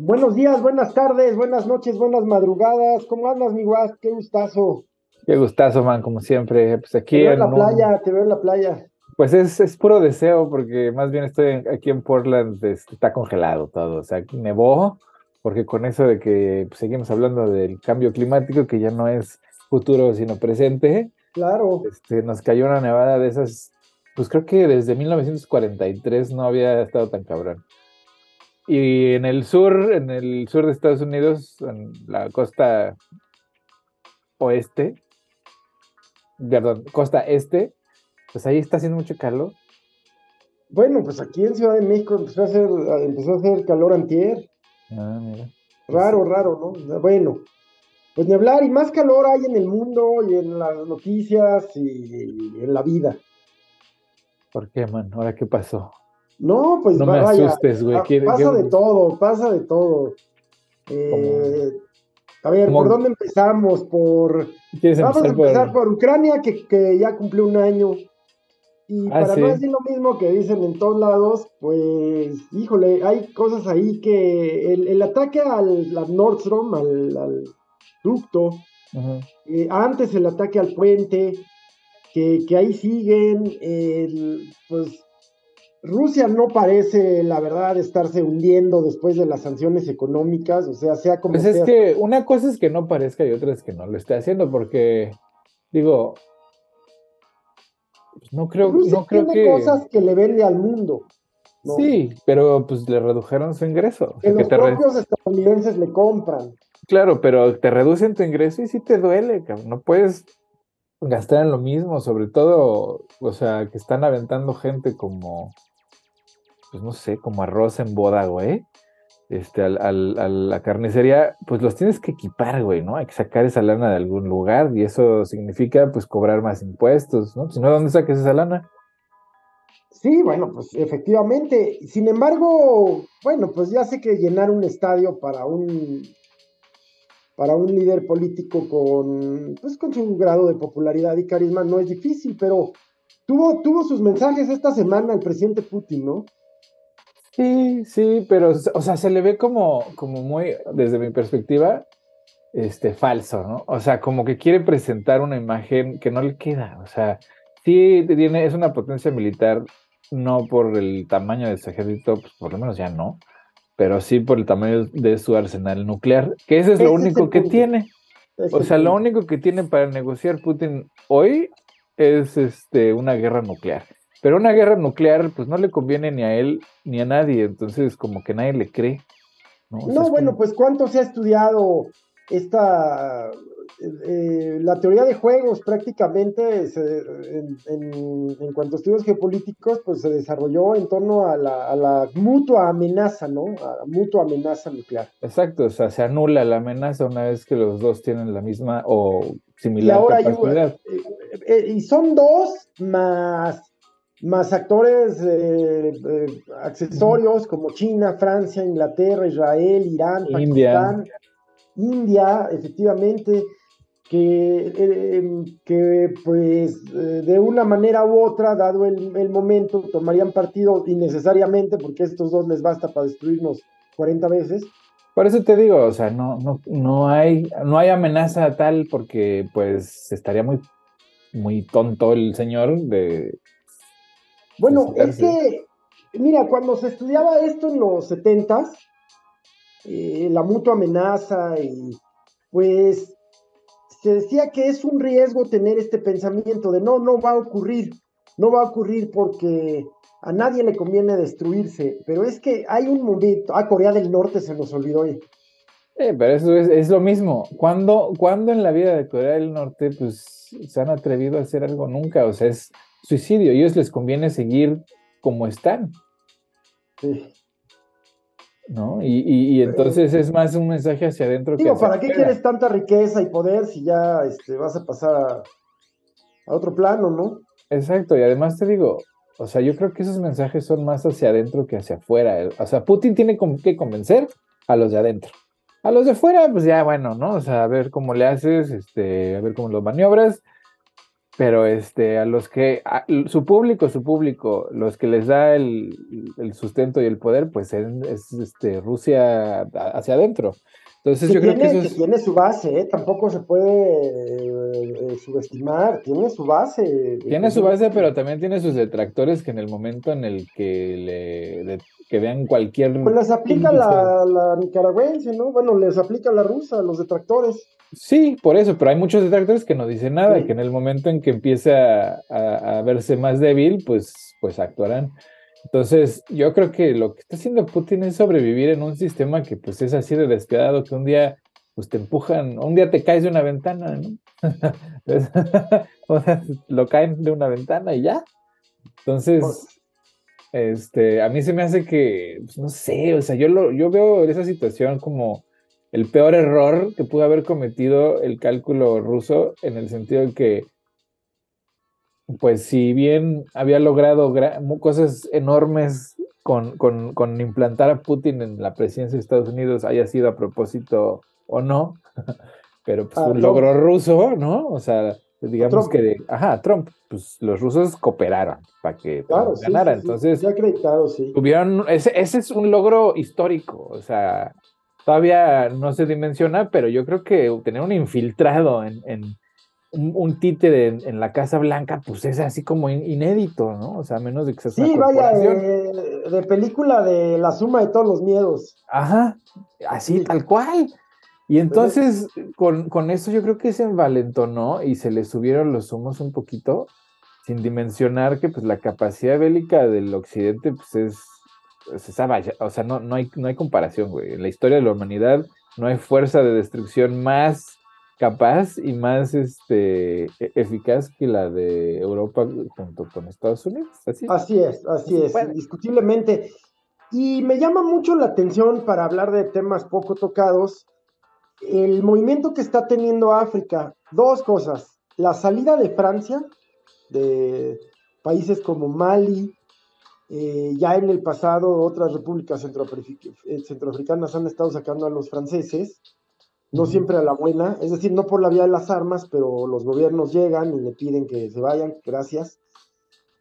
Buenos días, buenas tardes, buenas noches, buenas madrugadas. ¿Cómo andas, mi guas? Qué gustazo. Qué gustazo, man, como siempre. Pues aquí Te veo en la un- playa, te veo en la playa. Pues es, es puro deseo, porque más bien estoy en- aquí en Portland, está congelado todo. O sea, aquí nevó, porque con eso de que pues, seguimos hablando del cambio climático, que ya no es futuro, sino presente, Claro. este, nos cayó una nevada de esas, pues creo que desde 1943 no había estado tan cabrón. Y en el sur, en el sur de Estados Unidos, en la costa oeste, perdón, costa este, pues ahí está haciendo mucho calor. Bueno, pues aquí en Ciudad de México empezó a hacer, empezó a hacer calor antier. Ah, mira. Raro, raro, ¿no? Bueno, pues ni hablar, y más calor hay en el mundo y en las noticias y en la vida. ¿Por qué, man? ¿Ahora qué pasó? No, pues No me vaya, asustes, güey. ah, ¿Qué- pasa de todo, pasa de todo. Eh, a ver, ¿Cómo? ¿por dónde empezamos? Por ¿Quieres Vamos a empezar por- Ucrania, que, que ya cumplió un año. Y Ah, para sí. no decir lo mismo que dicen en todos lados, pues, híjole, hay cosas ahí que el, el ataque al, al Nordstrom, al, al ducto, eh, antes el ataque al puente, que, que ahí siguen, el- pues Rusia no parece, la verdad, estarse hundiendo después de las sanciones económicas, o sea, sea como Pues sea. es que una cosa es que no parezca y otra es que no lo esté haciendo, porque, digo, pues no creo, Rusia no creo tiene que... cosas que le vende al mundo. ¿no? Sí, pero pues le redujeron su ingreso. O que los re- propios estadounidenses le compran. Claro, pero te reducen tu ingreso y sí te duele, cabrón. No puedes gastar en lo mismo, sobre todo, o sea, que están aventando gente como, pues no sé, como arroz en boda, güey. Este, al, al- a la carnicería, pues los tienes que equipar, güey, ¿no? Hay que sacar esa lana de algún lugar y eso significa, pues, cobrar más impuestos, ¿no? Si no, ¿dónde sacas esa lana? Sí, bueno, pues efectivamente. Sin embargo, bueno, pues ya sé que llenar un estadio para un para un líder político con pues con su grado de popularidad y carisma no es difícil, pero tuvo tuvo sus mensajes esta semana el presidente Putin, ¿no? Sí, sí, pero, o sea, se le ve como, como muy, desde mi perspectiva, este, falso, ¿no? O sea, como que quiere presentar una imagen que no le queda. O sea, sí tiene, es una potencia militar, no por el tamaño de su ejército, pues por lo menos ya no, pero sí por el tamaño de su arsenal nuclear, que ese es lo único que punto. tiene. O sea, lo único que tiene para negociar Putin hoy es este, una guerra nuclear. Pero una guerra nuclear, pues no le conviene ni a él ni a nadie. Entonces, como que nadie le cree. No, O sea, No, es bueno, como- pues cuánto se ha estudiado esta, eh, la teoría de juegos prácticamente se- en, en- en cuanto a estudios geopolíticos, pues se desarrolló en torno a la, a la mutua amenaza, ¿no? A la mutua amenaza nuclear. Exacto, o sea, se anula la amenaza una vez que los dos tienen la misma o Y similar hay capacidad. eh, eh, y son dos más, más actores eh, eh, accesorios como China, Francia, Inglaterra, Israel, Irán, India. Pakistán, India, efectivamente, que, eh, que pues de una manera u otra, dado el, el momento, tomarían partido innecesariamente porque estos dos les basta para destruirnos 40 veces. Por eso te digo, o sea, no, no, no hay, no hay amenaza tal porque pues estaría muy, muy tonto el señor de Bueno, es Suicidarse. que, mira, cuando se estudiaba esto en los 70s, eh, la mutua amenaza y pues se decía que es un riesgo tener este pensamiento de no, no va a ocurrir, no va a ocurrir porque a nadie le conviene destruirse, pero es que hay un momento, a Corea del Norte se nos olvidó, eh. Eh, pero eso es, es lo mismo. ¿Cuándo, cuándo en la vida de Corea del Norte pues se han atrevido a hacer algo? Nunca. O sea, es suicidio. A ellos les conviene seguir como están, Sí. ¿no? Y, y- y entonces es más un mensaje hacia adentro que Digo, ¿para qué afuera. quieres tanta riqueza y poder si ya este, vas a pasar a, a otro plano, ¿no? Exacto. Y además te digo, o sea, yo creo que esos mensajes son más hacia adentro que hacia afuera. O sea, Putin tiene que convencer a los de adentro. A los de fuera, pues ya, bueno, ¿no? O sea, a ver cómo le haces, este, a ver cómo los maniobras. Pero este, a los que, su público, su público, los que les da el, sustento y el poder, pues es, este, Rusia hacia adentro. Entonces yo creo que eso tiene su base, ¿eh? tampoco se puede eh, subestimar, tiene su base. Tiene su base, pero también tiene sus detractores que en el momento en el que le que vean cualquier... Pues les aplica la, la, nicaragüense, ¿no? Bueno, les aplica la rusa, los detractores. Sí, por eso, pero hay muchos detractores que no dicen nada, que en el momento en que empiece a, a, verse más débil, pues, pues actuarán. Entonces, yo creo que lo que está haciendo Putin es sobrevivir en un sistema que pues es así de despiadado que un día pues te empujan, un día te caes de una ventana, ¿no? o sea, lo caen de una ventana y ya. Entonces, pues este, a mí se me hace que, pues, no sé, o sea, yo, lo, yo veo esa situación como el peor error que pudo haber cometido el cálculo ruso en el sentido de que, pues si bien había logrado cosas enormes con, con, implantar a Putin en la presidencia de Estados Unidos, haya sido a propósito o no, pero pues un logro ruso, ¿no? O sea, digamos que, ajá, Trump, pues los rusos cooperaron para que ganara. Entonces, acreditado, sí. Tuvieron, ese, ese es un logro histórico, o sea, todavía no se dimensiona, pero yo creo que tener un infiltrado en, en un, títere en, la Casa Blanca, pues es así como inédito, ¿no? O sea, menos de que se Sí, vaya, de, película de la suma de todos los miedos. Ajá, así, tal cual. Y entonces, con, con, eso yo creo que se envalentonó y se le subieron los humos un poquito, sin dimensionar que pues la capacidad bélica del occidente pues es, esa o sea, no, no, hay, no hay comparación, güey. En la historia de la humanidad no hay fuerza de destrucción más capaz y más este, e, eficaz que la de Europa junto con Estados Unidos. Así, así es, así es, indiscutiblemente. Y me llama mucho la atención para hablar de temas poco tocados el movimiento que está teniendo África, dos cosas. La salida de Francia, de países como Mali, eh, ya en el pasado otras repúblicas eh, centroafricanas han estado sacando a los franceses, no siempre a la buena, es decir, no por la vía de las armas, pero los gobiernos llegan y le piden que se vayan, gracias.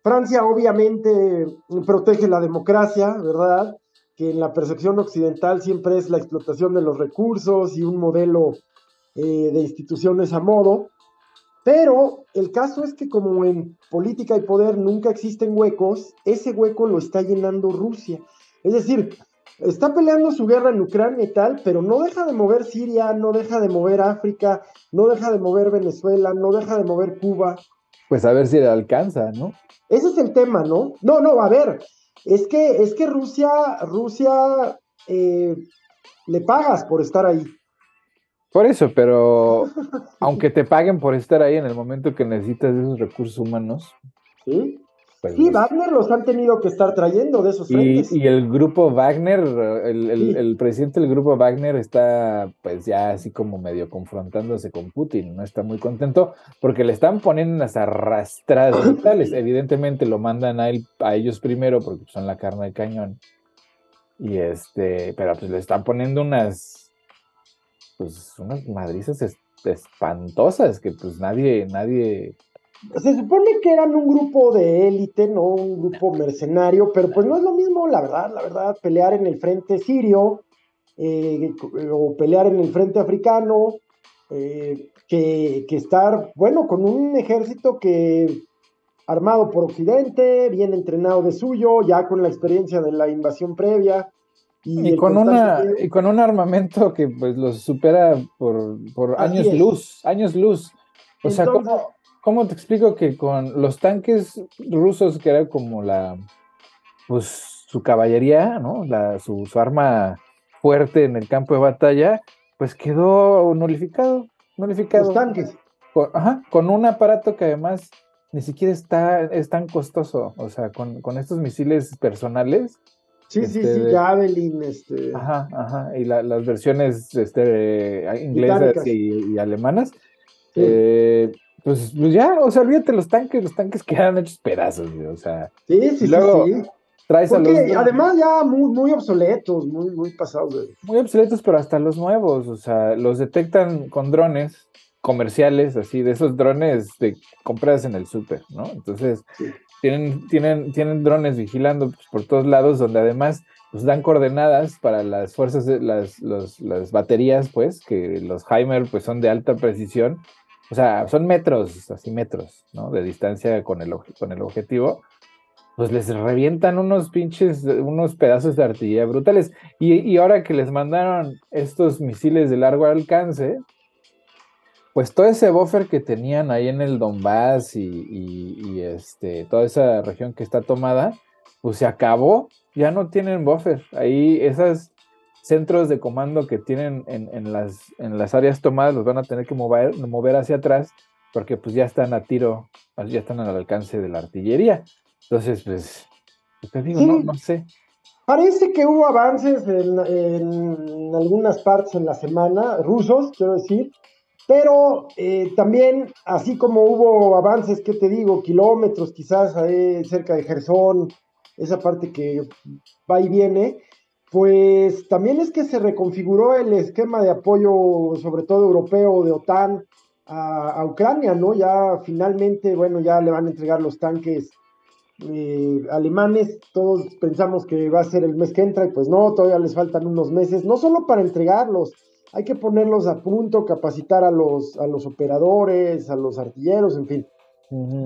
Francia obviamente protege la democracia, ¿verdad? que en la percepción occidental siempre es la explotación de los recursos y un modelo eh, de instituciones a modo, pero el caso es que como en política y poder nunca existen huecos, ese hueco lo está llenando Rusia. Es decir, está peleando su guerra en Ucrania y tal, pero no deja de mover Siria, no deja de mover África, no deja de mover Venezuela, no deja de mover Cuba. Pues a ver si le alcanza, ¿no? Ese es el tema, ¿no? No, no, a ver, es que, es que Rusia, Rusia eh, le pagas por estar ahí. Por eso, pero aunque te paguen por estar ahí en el momento que necesitas esos recursos humanos. Sí. Pues sí, Wagner los han tenido que estar trayendo de esos frentes. Y, el grupo Wagner, el, presidente del grupo Wagner está pues ya así como medio confrontándose con Putin, no está muy contento porque le están poniendo unas arrastradas brutales. Evidentemente lo mandan a, él, a ellos primero porque son la carne de cañón. Y este, pero pues le están poniendo unas, pues unas madrizas espantosas que pues nadie, nadie se supone que eran un grupo de élite, no un grupo mercenario, pero pues no es lo mismo, la verdad, la verdad, pelear en el frente sirio eh, o pelear en el frente africano, eh, que, estar, bueno, con un ejército que armado por Occidente, bien entrenado de suyo, ya con la experiencia de la invasión previa. Y, con, una, y con un armamento que pues los supera por, años luz, años luz. O sea, ¿cómo, ¿Cómo te explico que con los tanques rusos, que era como la, pues su caballería, ¿no? La, su, arma fuerte en el campo de batalla, pues quedó nulificado, nulificado. Los tanques. Con, ajá, con un aparato que además ni siquiera está, es tan costoso, o sea, con, estos misiles personales. Sí, sí, este, sí, Javelin, este. Ajá, ajá, y las versiones este, inglesas y, alemanas. Eh, pues, pues, ya, o sea, olvídate los tanques, los tanques quedan hechos pedazos, o sea. Sí, sí, luego sí, Traes a los... además ya muy, muy obsoletos, muy, muy pasados. Muy obsoletos, pero hasta los nuevos, o sea, los detectan con drones comerciales, así, de esos drones de compras en el súper, ¿no? Entonces, tienen, tienen, tienen drones vigilando pues, por todos lados, donde además pues, dan coordenadas para las fuerzas, las, las baterías, pues, que los Heimer pues, son de alta precisión. O sea, son metros, así metros, ¿no? De distancia con el, con el objetivo pues les revientan unos pinches, unos pedazos de artillería brutales. Y, ahora que les mandaron estos misiles de largo alcance, pues todo ese buffer que tenían ahí en el Donbass y, este, toda esa región que está tomada, pues se acabó, ya no tienen buffer. Ahí esos centros de comando que tienen en, las, en las áreas tomadas los van a tener que mover, mover hacia atrás porque pues ya están a tiro, ya están al alcance de la artillería. Entonces, pues, pues, te digo, no, no, sé. Parece que hubo avances en, algunas partes en la semana, rusos, quiero decir, pero eh, también, así como hubo avances, ¿qué te digo? Kilómetros quizás ahí cerca de Gerson, esa parte que va y viene, pues también es que se reconfiguró el esquema de apoyo, sobre todo europeo, de OTAN a, a Ucrania, ¿no? Ya finalmente, bueno, ya le van a entregar los tanques eh, alemanes, todos pensamos que va a ser el mes que entra y pues no, todavía les faltan unos meses, no solo para entregarlos, hay que ponerlos a punto, capacitar a los, a los operadores, a los artilleros, en fin,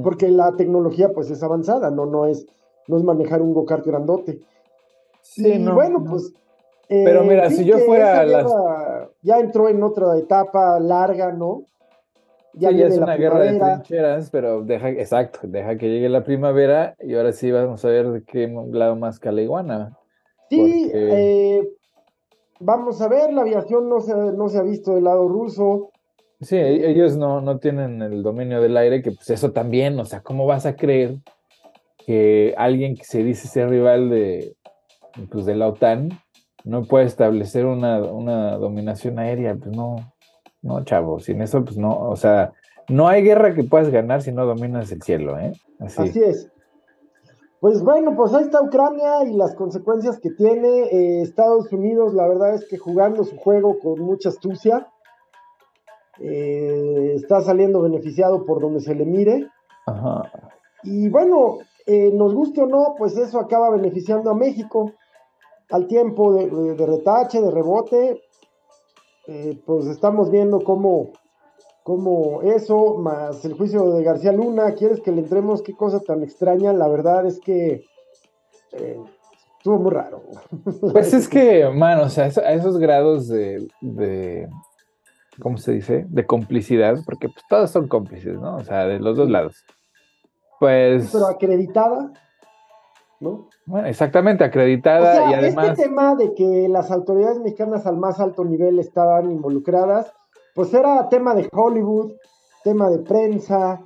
porque la tecnología pues es avanzada, no, no, es, no es manejar un go-kart grandote. Sí, y bueno, pues... Pero mira, si yo fuera... Ya entró en otra etapa larga, ¿no? Ya, es una guerra de trincheras, pero deja, exacto, deja que llegue la primavera y ahora sí vamos a ver de qué lado más caliguana. Sí, eh, vamos a ver, la aviación no se, no se ha visto del lado ruso. Sí, e, ellos no, no tienen el dominio del aire, que pues eso también, o sea, ¿cómo vas a creer que alguien que se dice ser rival de, pues, de la OTAN no puede establecer una, una dominación aérea? Pues no, no, chavo, sin eso, pues no, o sea, no hay guerra que puedas ganar si no dominas el cielo, ¿eh? Así, es. Pues bueno, pues ahí está Ucrania y las consecuencias que tiene. Eh, Estados Unidos, la verdad es que jugando su juego con mucha astucia, eh, está saliendo beneficiado por donde se le mire. Ajá. Y bueno, eh, nos guste o no, pues eso acaba beneficiando a México al tiempo de retache, de rebote, eh, pues estamos viendo cómo, cómo eso, más el juicio de García Luna, ¿quieres que le entremos? Qué cosa tan extraña, la verdad es que eh, estuvo muy raro. Pues es que, man, o sea, a esos grados de, de, ¿cómo se dice? De complicidad, porque pues todos son cómplices, ¿no? O sea, de los dos lados. Pues... Pero acreditada. Bueno, exactamente, acreditada y además. Este tema de que las autoridades mexicanas al más alto nivel estaban involucradas, pues era tema de Hollywood, tema de prensa,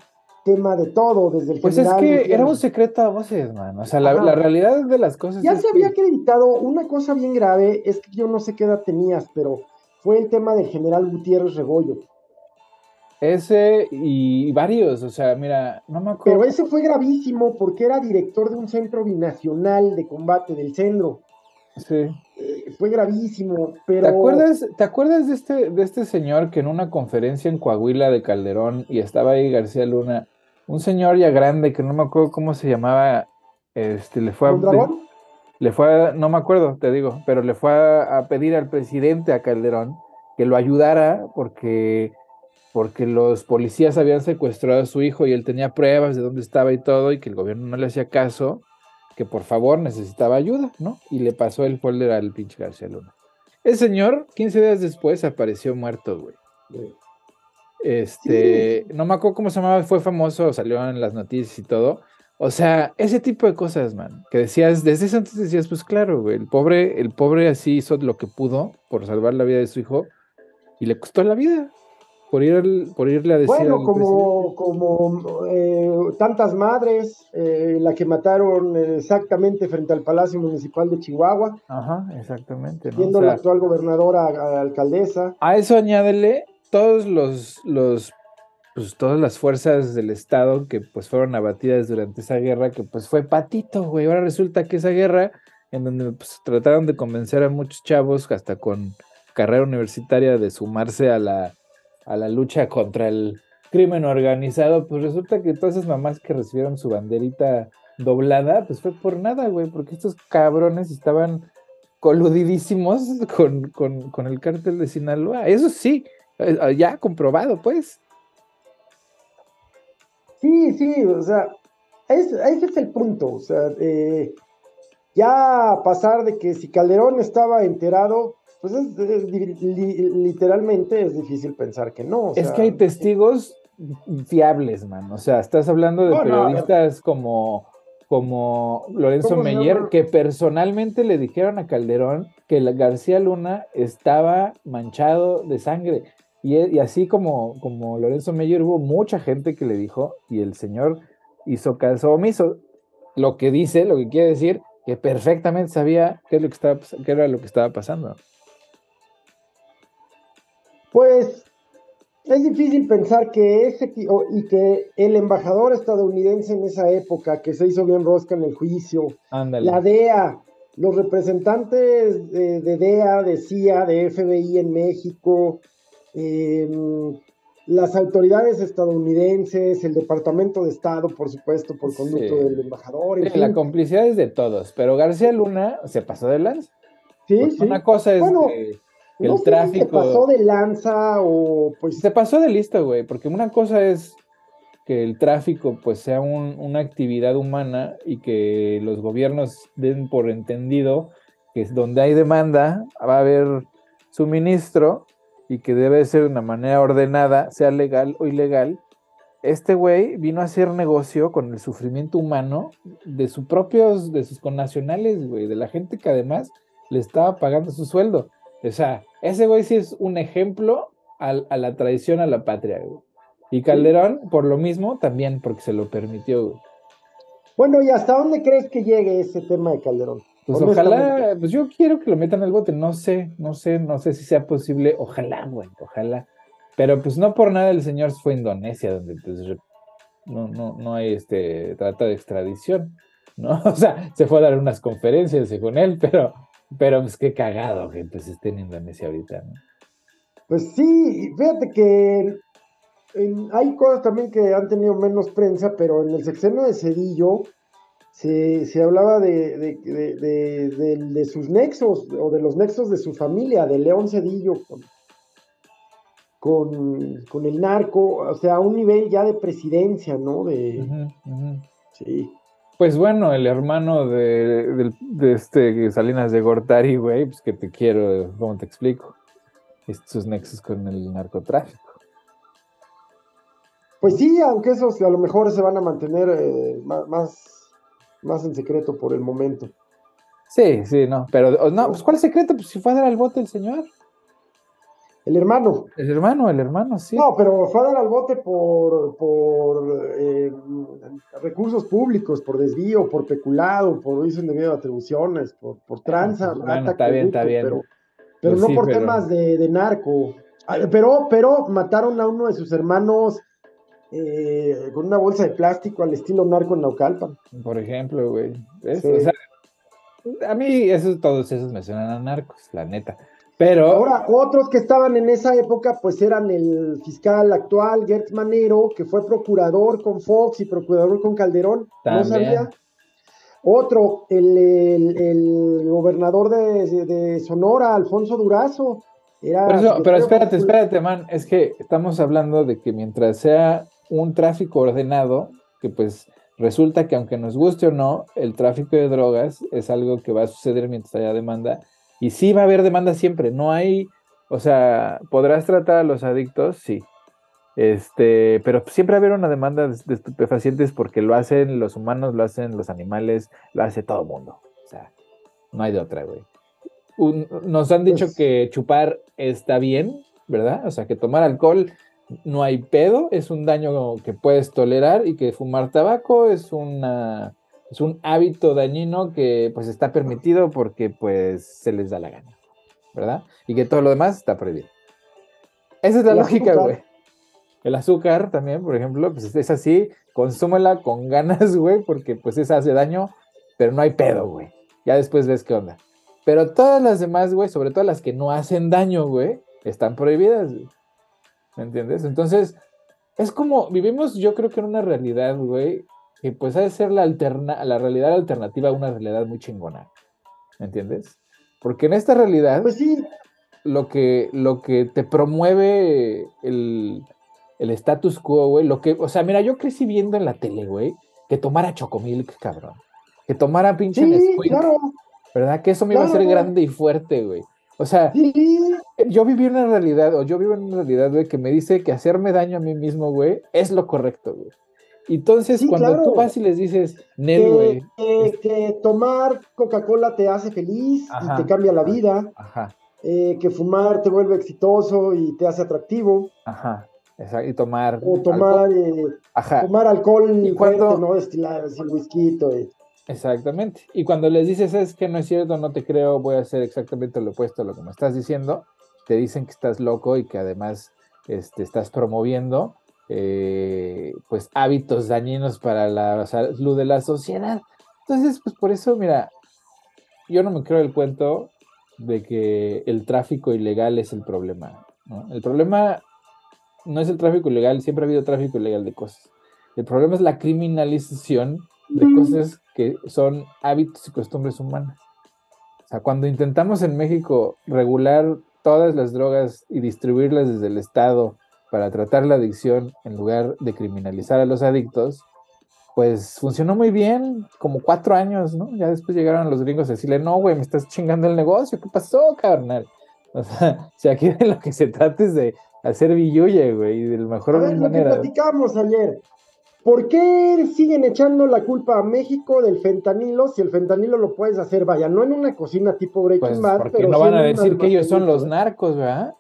tema de todo, desde el Pues es que era un secreto a voces, man. O sea, la, realidad de las cosas. Ya se había acreditado una cosa bien grave, es que yo no sé qué edad tenías, pero fue el tema del general Gutiérrez Rebollo. Ese y varios, o sea, mira, no me acuerdo. Pero ese fue gravísimo porque era director de un centro binacional de combate del centro. Sí. Eh, fue gravísimo, pero. ¿Te acuerdas, ¿Te acuerdas de este, de este señor que en una conferencia en Coahuila de Calderón y estaba ahí García Luna, un señor ya grande que no me acuerdo cómo se llamaba, este, le fue a. le fue no me acuerdo, te digo, pero le fue a pedir al presidente, a Calderón, que lo ayudara porque porque los policías habían secuestrado a su hijo y él tenía pruebas de dónde estaba y todo, y que el gobierno no le hacía caso, que por favor necesitaba ayuda, ¿no? Y le pasó el folder al pinche García Luna. El señor, 15 días después, apareció muerto, güey. Este, no me acuerdo cómo se llamaba, fue famoso, salió en las noticias y todo. O sea, ese tipo de cosas, man, que decías, desde ese antes decías, pues claro, güey, el pobre, el pobre así hizo lo que pudo por salvar la vida de su hijo y le costó la vida por, ir, por irle a decir. Bueno, como, como eh, tantas madres, eh, la que mataron exactamente frente al Palacio Municipal de Chihuahua. Aja, exactamente. Siendo la actual gobernadora, a, alcaldesa. A eso añádele todos los, los pues todas las fuerzas del Estado que pues fueron abatidas durante esa guerra, que pues fue patito, güey. Ahora resulta que esa guerra, en donde pues, trataron de convencer a muchos chavos, hasta con carrera universitaria, de sumarse a la a la lucha contra el crimen organizado, pues resulta que todas esas mamás que recibieron su banderita doblada, pues fue por nada, güey, porque estos cabrones estaban coludidísimos con, con, el cártel de Sinaloa. Eso sí, eh, ya comprobado, pues. Sí, sí, o sea, ese es el punto, o sea, eh, ya pasar de que si Calderón estaba enterado, pues literalmente es difícil pensar que no. es que hay testigos fiables, man. O sea, estás hablando de periodistas como, como Lorenzo Meyer, que personalmente le dijeron a Calderón que García Luna estaba manchado de sangre. Y, así como, como Lorenzo Meyer, hubo mucha gente que le dijo, y el señor hizo caso omiso. Lo que dice, lo que quiere decir, que perfectamente sabía qué, es lo que, estaba, qué era lo que estaba pasando. Pues es difícil pensar que ese y que el embajador estadounidense en esa época, que se hizo bien rosca en el juicio, la DEA, los representantes de, DEA, de CIA, de FBI en México, em, las autoridades estadounidenses, el Departamento de Estado, por supuesto, por conducto del embajador. La complicidad es de todos, pero García Luna se pasó de lanza. Sí, sí. Una cosa es que el tráfico. se pasó de lanza o pues. Se pasó de listo, güey, porque una cosa es que el tráfico pues sea una actividad humana y que los gobiernos den por entendido que es donde hay demanda va a haber suministro y que debe ser de una manera ordenada, sea legal o ilegal. Este güey vino a hacer negocio con el sufrimiento humano de sus propios, de sus connacionales, güey, de la gente que además le estaba pagando su sueldo. O sea, ese güey sí es un ejemplo a, la tradición, a la patria, güey. Y Calderón, por lo mismo, también, porque se lo permitió, güey. Bueno, ¿y hasta dónde crees que llegue ese tema de Calderón? Pues ojalá, pues yo quiero que lo metan al bote, no sé, no sé, no sé si sea posible, ojalá, güey, ojalá. Pero pues no por nada el señor fue a Indonesia, donde pues, no, no, no hay este trata de extradición, ¿no? O sea, se fue a dar unas conferencias según él, pero pero pues qué cagado que pues esté en Indonesia ahorita, ¿no? Pues sí, fíjate que hay cosas también que han tenido menos prensa, pero en el sexenio de Cedillo se, hablaba de, de, sus nexos o de los nexos de su familia, de León Cedillo con, con, el narco, o sea, a un nivel ya de presidencia, ¿no? De, Sí. Pues bueno, el hermano de, este Salinas de Gortari, güey, pues que te quiero, ¿cómo te explico? Estos nexos con el narcotráfico. Pues sí, aunque esos a lo mejor se van a mantener eh, más, más en secreto por el momento. Sí, sí, no, pero no, pues ¿cuál es secreto? Pues si fue a dar al bote el señor. El hermano. El hermano, el hermano, sí. No, pero fue a dar al bote por, por eh, recursos públicos, por desvío, por peculado, por uso indebido de atribuciones, por, por tranza. Bueno, está bien, está bien. Pero, pero pues no por temas de, de, narco. Ah, pero, pero mataron a uno de sus hermanos eh, con una bolsa de plástico al estilo narco en Naucalpan. Por ejemplo, güey. O sea, a mí esos, todos esos me suenan a narcos, la neta. Pero. Ahora, otros que estaban en esa época, pues eran el fiscal actual, Gertz Manero, que fue procurador con Fox y procurador con Calderón. No sabía. Otro, el, gobernador de, Sonora, Alfonso Durazo. Era pero espérate, espérate, man. Es que estamos hablando de que mientras sea un tráfico ordenado, que pues resulta que aunque nos guste o no, el tráfico de drogas es algo que va a suceder mientras haya demanda y sí va a haber demanda siempre, no hay, o sea, podrás tratar a los adictos, sí. Este, pero siempre va a haber una demanda de, estupefacientes porque lo hacen los humanos, lo hacen los animales, lo hace todo el mundo. O sea, no hay de otra, güey. nos han dicho pues que chupar está bien, ¿verdad? O sea, que tomar alcohol no hay pedo, es un daño que puedes tolerar y que fumar tabaco es una es un hábito dañino que pues está permitido porque pues se les da la gana, ¿verdad? Y que todo lo demás está prohibido. Esa es la lógica, güey. El azúcar también, por ejemplo, pues es así, consúmela con ganas, güey, porque pues esa hace daño, pero no hay pedo, güey. Ya después ves qué onda. Pero todas las demás, güey, sobre todo las que no hacen daño, güey, están prohibidas. ¿Me entiendes? Entonces, es como, vivimos yo creo que en una realidad, güey, que pues ha de ser la, alterna, la realidad alternativa a una realidad muy chingona. ¿Me entiendes? Porque en esta realidad, Pues sí, lo que, lo que te promueve el, el status quo, güey, lo que, o sea, mira, yo crecí viendo en la tele, güey, que tomara Chocomilk, cabrón. Que tomara pinche sí, claro, ¿verdad? Que eso me iba a hacer grande y fuerte, güey. O sea, sí, yo viví una realidad, o yo vivo en una realidad, güey, que me dice que hacerme daño a mí mismo, güey, es lo correcto, güey. Entonces, Sí, cuando tú vas y les dices, Nel, güey, que, que- que tomar Coca-Cola te hace feliz Ajá, y te cambia la vida, ajá, eh, que fumar te vuelve exitoso y te hace atractivo, ajá, exacto, y tomar, o alcohol, tomar, eh, ajá, tomar alcohol ¿Y cuándo- fuerte, no destilado, sin whisky. eh. exactamente. Y cuando les dices, es que no es cierto, no te creo, voy a hacer exactamente lo opuesto a lo que me estás diciendo, te dicen que estás loco y que además este, estás promoviendo eh, pues hábitos dañinos para la salud de la sociedad. Entonces, pues por eso, mira, yo no me creo el cuento de que el tráfico ilegal es el problema. ¿no? El problema no es el tráfico ilegal, siempre ha habido tráfico ilegal de cosas. El problema es la criminalización de cosas que son hábitos y costumbres humanas. O sea, cuando intentamos en México regular todas las drogas y distribuirlas desde el Estado para tratar la adicción en lugar de criminalizar a los adictos, pues funcionó muy bien, como cuatro años, ¿no? Ya después llegaron los gringos a decirle, no, güey, me estás chingando el negocio, ¿qué pasó, carnal? O sea, si aquí de lo que se trata es de hacer billulle, güey, y de la mejor A ver, lo que platicamos ayer. ¿Por qué siguen echando la culpa a México del fentanilo si el fentanilo lo puedes hacer, vaya, no en una cocina tipo Breaking Pues Bad, porque pero no van a decir que ellos son los narcos, ¿verdad?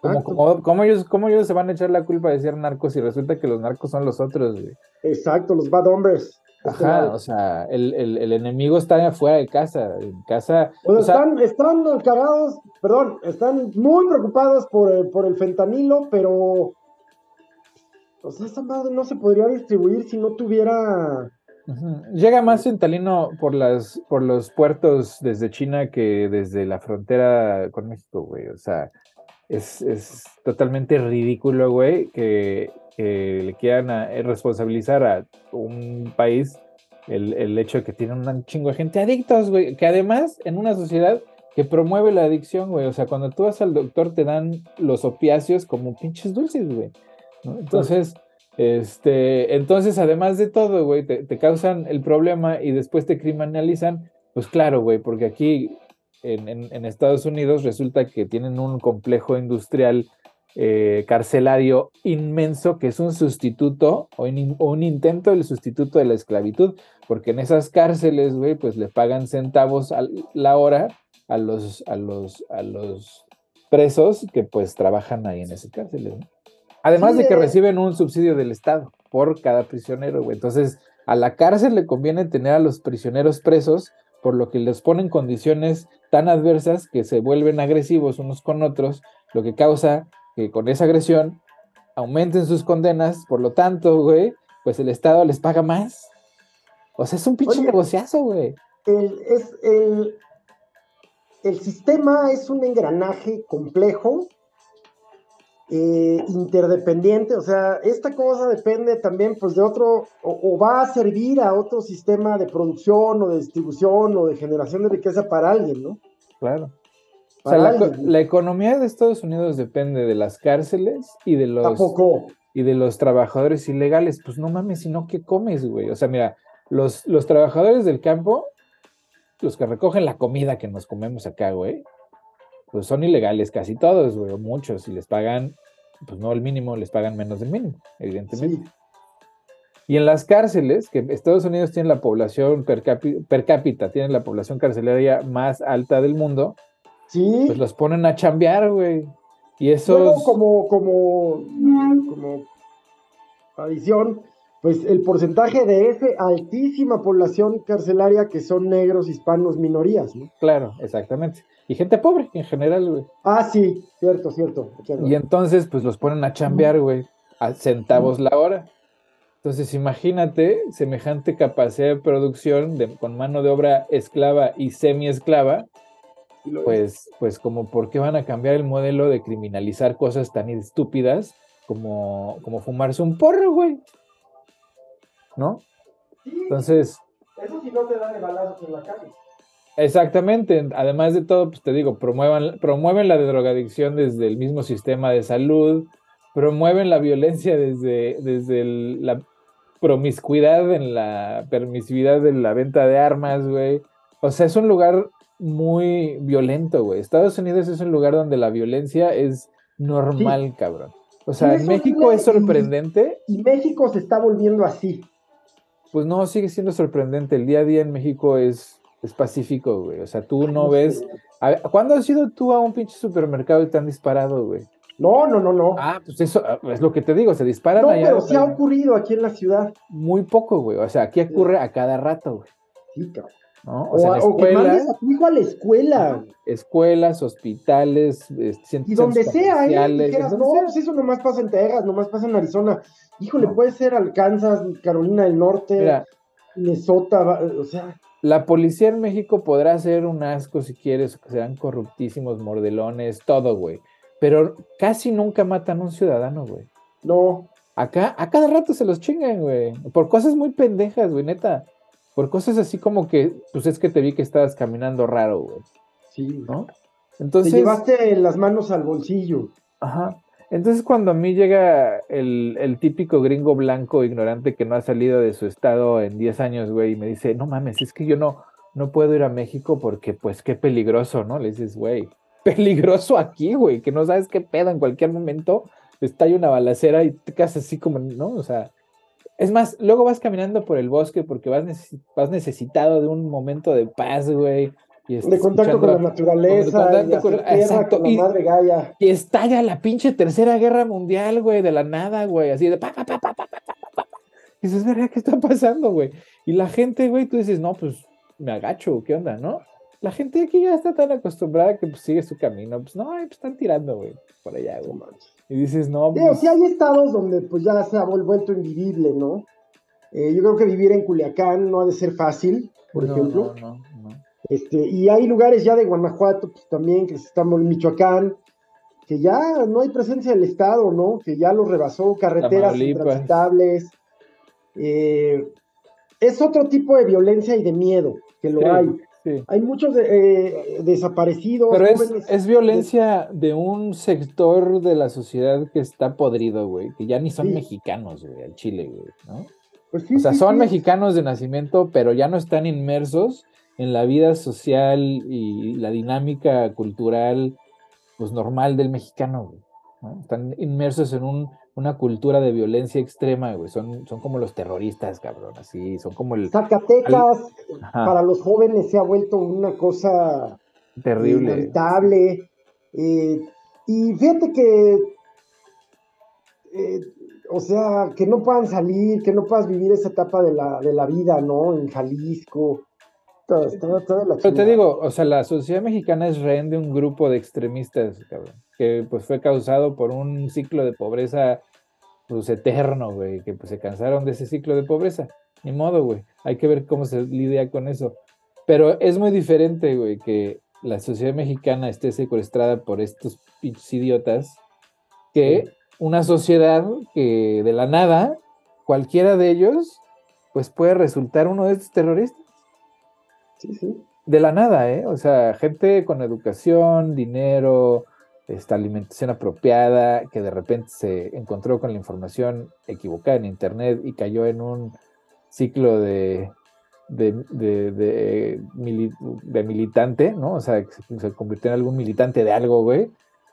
Como, como, como ellos, ¿Cómo ellos se van a echar la culpa de ser narcos y resulta que los narcos son los otros, güey? Exacto, los bad hombres. Ajá, o sea, el, el- el enemigo está afuera de casa, en casa, O sea, o sea, están, están cagados, perdón, están muy preocupados por el, por el fentanilo, pero. O sea, esa madre no se podría distribuir si no tuviera. llega más fentanilo por las, por los puertos desde China que desde la frontera con México, güey. O sea, es, es totalmente ridículo, güey, que, le quieran eh, responsabilizar a un país el, el hecho de que tiene un chingo de gente adictos, güey. Que además, en una sociedad que promueve la adicción, güey. O sea, cuando tú vas al doctor te dan los opiáceos como pinches dulces, güey. Entonces, este, entonces, además de todo, güey, te causan el problema y después te criminalizan, pues claro, güey, porque aquí en, en- en Estados Unidos resulta que tienen un complejo industrial eh, carcelario inmenso que es un sustituto o un, o un intento del sustituto de la esclavitud, porque en esas cárceles, güey, pues le pagan centavos a la hora a los, a los, a los presos que pues trabajan ahí en esas cárceles, ¿no? Además Sí, de que eh. reciben un subsidio del Estado por cada prisionero, güey. Entonces, a la cárcel le conviene tener a los prisioneros presos, por lo que les ponen condiciones tan adversas que se vuelven agresivos unos con otros, lo que causa que con esa agresión aumenten sus condenas, por lo tanto, güey, pues el Estado les paga más. O sea, es un pinche Oye. negociazo, güey. El, es el, el sistema es un engranaje complejo, eh, interdependiente, o sea, esta cosa depende también pues de otro, o, o va a servir a otro sistema de producción o de distribución o de generación de riqueza para alguien, ¿no? Claro. O sea, la, economía de Estados Unidos depende de las cárceles y de los Tampoco. y de los trabajadores ilegales. Pues no mames, sino que comes, güey. O sea, mira, los, los trabajadores del campo, los que recogen la comida que nos comemos acá, güey, pues son ilegales casi todos, güey, o muchos, y les pagan, pues no el mínimo, les pagan menos del mínimo, evidentemente. Sí. Y en las cárceles, que Estados Unidos tiene la población per, capi- per cápita, tiene la población carcelaria más alta del mundo, Sí. pues los ponen a chambear, güey. Y esos... como, como, como adición, pues el porcentaje de esa altísima población carcelaria que son negros, hispanos, minorías, ¿no? Claro, exactamente. Y gente pobre en general, güey. Ah, sí, cierto, cierto. cierto. Y entonces, pues los ponen a chambear, güey, a centavos la hora. Entonces, imagínate semejante capacidad de producción de- con mano de obra esclava y semi-esclava, pues, pues como por qué van a cambiar el modelo de criminalizar cosas tan estúpidas como, como fumarse un porro, güey. ¿No? Entonces. Eso sí no te da de balazos en la calle. Exactamente. Además de todo, pues te digo, promuevan, promueven la drogadicción desde el mismo sistema de salud, promueven la violencia desde, desde la promiscuidad en la permisividad de la venta de armas, güey. O sea, es un lugar muy violento, güey. Estados Unidos es un lugar donde la violencia es normal, cabrón. O sea, en México es sorprendente. Y, México se está volviendo así. Pues no, sigue siendo sorprendente. El día a día en México es, es pacífico, güey. O sea, tú no, ves. ¿Cuándo has ido tú a un pinche supermercado y te han disparado, güey? No, no, no, no. Ah, pues eso ah, es lo que te digo, se disparan no, Pero sí ha ocurrido aquí en la ciudad. Muy poco, güey. O sea, aquí ocurre a cada rato, güey. Sí, cabrón. O, sea, que mandes a tu hijo a la escuela. Escuelas, hospitales, este, y donde sea, ¿eh? Dijeras, no, pues eso nomás pasa en Texas, nomás pasa en Arizona. Híjole, puede ser Arkansas, Carolina del Norte, Minnesota, o sea. La policía en México podrá ser un asco si quieres, que sean corruptísimos, mordelones, todo, güey. Pero casi nunca matan a un ciudadano, güey. No. Acá, a cada rato se los chingan, güey. Por cosas muy pendejas, güey, neta. Por cosas así como que, pues es que te vi que estabas caminando raro, güey. Sí. ¿No? Entonces. Te llevaste las manos al bolsillo. Ajá. Entonces, cuando a mí llega el, el, típico gringo blanco ignorante que no ha salido de su estado en 10 años, güey, y me dice, no mames, es que yo no, no puedo ir a México porque, pues, qué peligroso, ¿no? Le dices, güey, peligroso aquí, güey, que no sabes qué pedo, en cualquier momento estalla una balacera y te quedas así como, ¿no? O sea, es más, luego vas caminando por el bosque porque vas, vas necesitado de un momento de paz, güey. Y de contacto con la naturaleza, y con, exacto, la madre Gaia. Y estalla la pinche tercera guerra mundial, güey, de la nada, güey, así de pa, pa, pa, pa, pa, pa, pa, Y dices, ¿qué está pasando, güey? Y la gente, güey, tú dices, no, pues me agacho, ¿qué onda, no? La gente aquí ya está tan acostumbrada que pues, sigue su camino. Pues no, pues, están tirando, güey, por allá, güey. Y dices, no. Pues... Sí, hay estados donde pues ya se ha vuelto invivible, ¿no? Eh, yo creo que vivir en Culiacán no ha de ser fácil, por ejemplo. No, no, no. Este, y hay lugares ya de Guanajuato pues, también, que estamos en Michoacán, que ya no hay presencia del Estado, ¿no? Que ya lo rebasó, carreteras intransitables. Eh, es otro tipo de violencia y de miedo que lo hay. Hay muchos eh, desaparecidos. Pero es, violencia de un sector de la sociedad que está podrido, güey, que ya ni son mexicanos, güey, al Chile, güey, ¿no? Pues o sea, son mexicanos de nacimiento, pero ya no están inmersos en la vida social y la dinámica cultural, pues normal del mexicano, güey. ¿no? Están inmersos en un una cultura de violencia extrema, güey. Son, son como los terroristas, cabrón, así, son como el... Zacatecas, para los jóvenes se ha vuelto una cosa... Terrible. Inevitable. Eh, y fíjate que... Eh, o sea, que no puedan salir, que no puedas vivir esa etapa de la, de la vida, ¿no? En Jalisco. Pero te digo, o sea, la sociedad mexicana es rehén de un grupo de extremistas, cabrón, que pues fue causado por un ciclo de pobreza pues eterno, güey, que pues se cansaron de ese ciclo de pobreza. Ni modo, güey. Hay que ver cómo se lidia con eso. Pero es muy diferente, güey, que la sociedad mexicana esté secuestrada por estos pinches idiotas que una sociedad que de la nada, cualquiera de ellos, pues puede resultar uno de estos terroristas. De la nada, ¿eh? O sea, gente con educación, dinero, esta alimentación apropiada, que de repente se encontró con la información equivocada en Internet y cayó en un ciclo de, de, de, militante, ¿no? O sea, que se, convirtió en algún militante de algo, güey.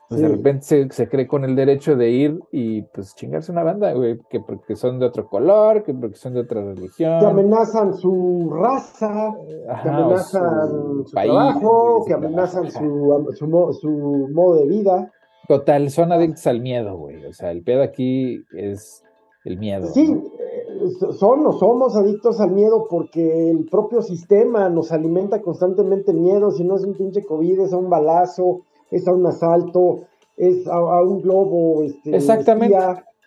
Pues de repente se, cree con el derecho de ir y pues chingarse una banda, güey, que porque son de otro color, que porque son de otra religión. Que amenazan su raza, que amenazan su, trabajo, que amenazan su, su, modo de vida. Total, son adictos al miedo, güey. O sea, el pedo aquí es el miedo. Sí, eh, son o somos adictos al miedo porque el propio sistema nos alimenta constantemente el miedo. Si no es un pinche COVID, es un balazo, es a un asalto, es a, un globo. Este, Exactamente.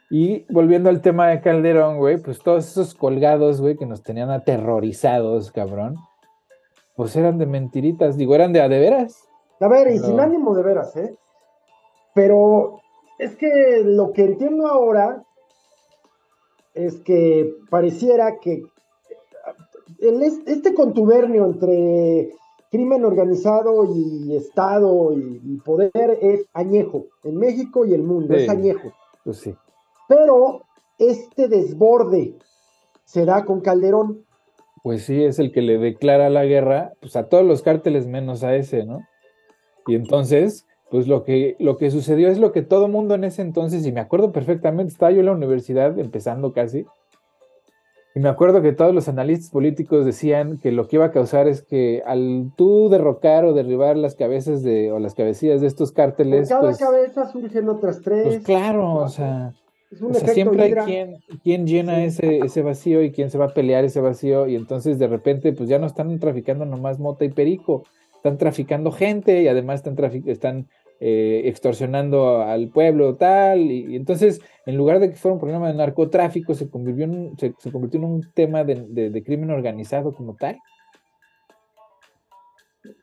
Y volviendo al tema de Calderón, güey, pues todos esos colgados, güey, que nos tenían aterrorizados, cabrón, pues eran de mentiritas, digo, eran de a de veras. A ver, y sin ánimo de veras, ¿eh? Pero Es que lo que entiendo ahora es que pareciera que este contubernio entre crimen organizado y Estado y, poder es añejo en México y el mundo, es añejo. Pues sí. Pero este desborde se da con Calderón. Pues sí, es el que le declara la guerra pues a todos los cárteles menos a ese, ¿no? Y entonces, pues lo que, lo que sucedió es lo que todo mundo en ese entonces, y me acuerdo perfectamente, estaba yo en la universidad empezando casi, y me acuerdo que todos los analistas políticos decían que lo que iba a causar es que al tú derrocar o derribar las cabezas de, o las cabecillas de estos cárteles. Por cada pues, cabeza surgen otras tres. Pues claro, o sea, siempre hay quien, quien llena ese, ese vacío y quien se va a pelear ese vacío, y entonces de repente, pues ya no están traficando nomás mota y perico, están traficando gente y además están, están eh, extorsionando al pueblo, tal, y, entonces, en lugar de que fuera un problema de narcotráfico, se convirtió en, se, convirtió en un tema de, crimen organizado como tal.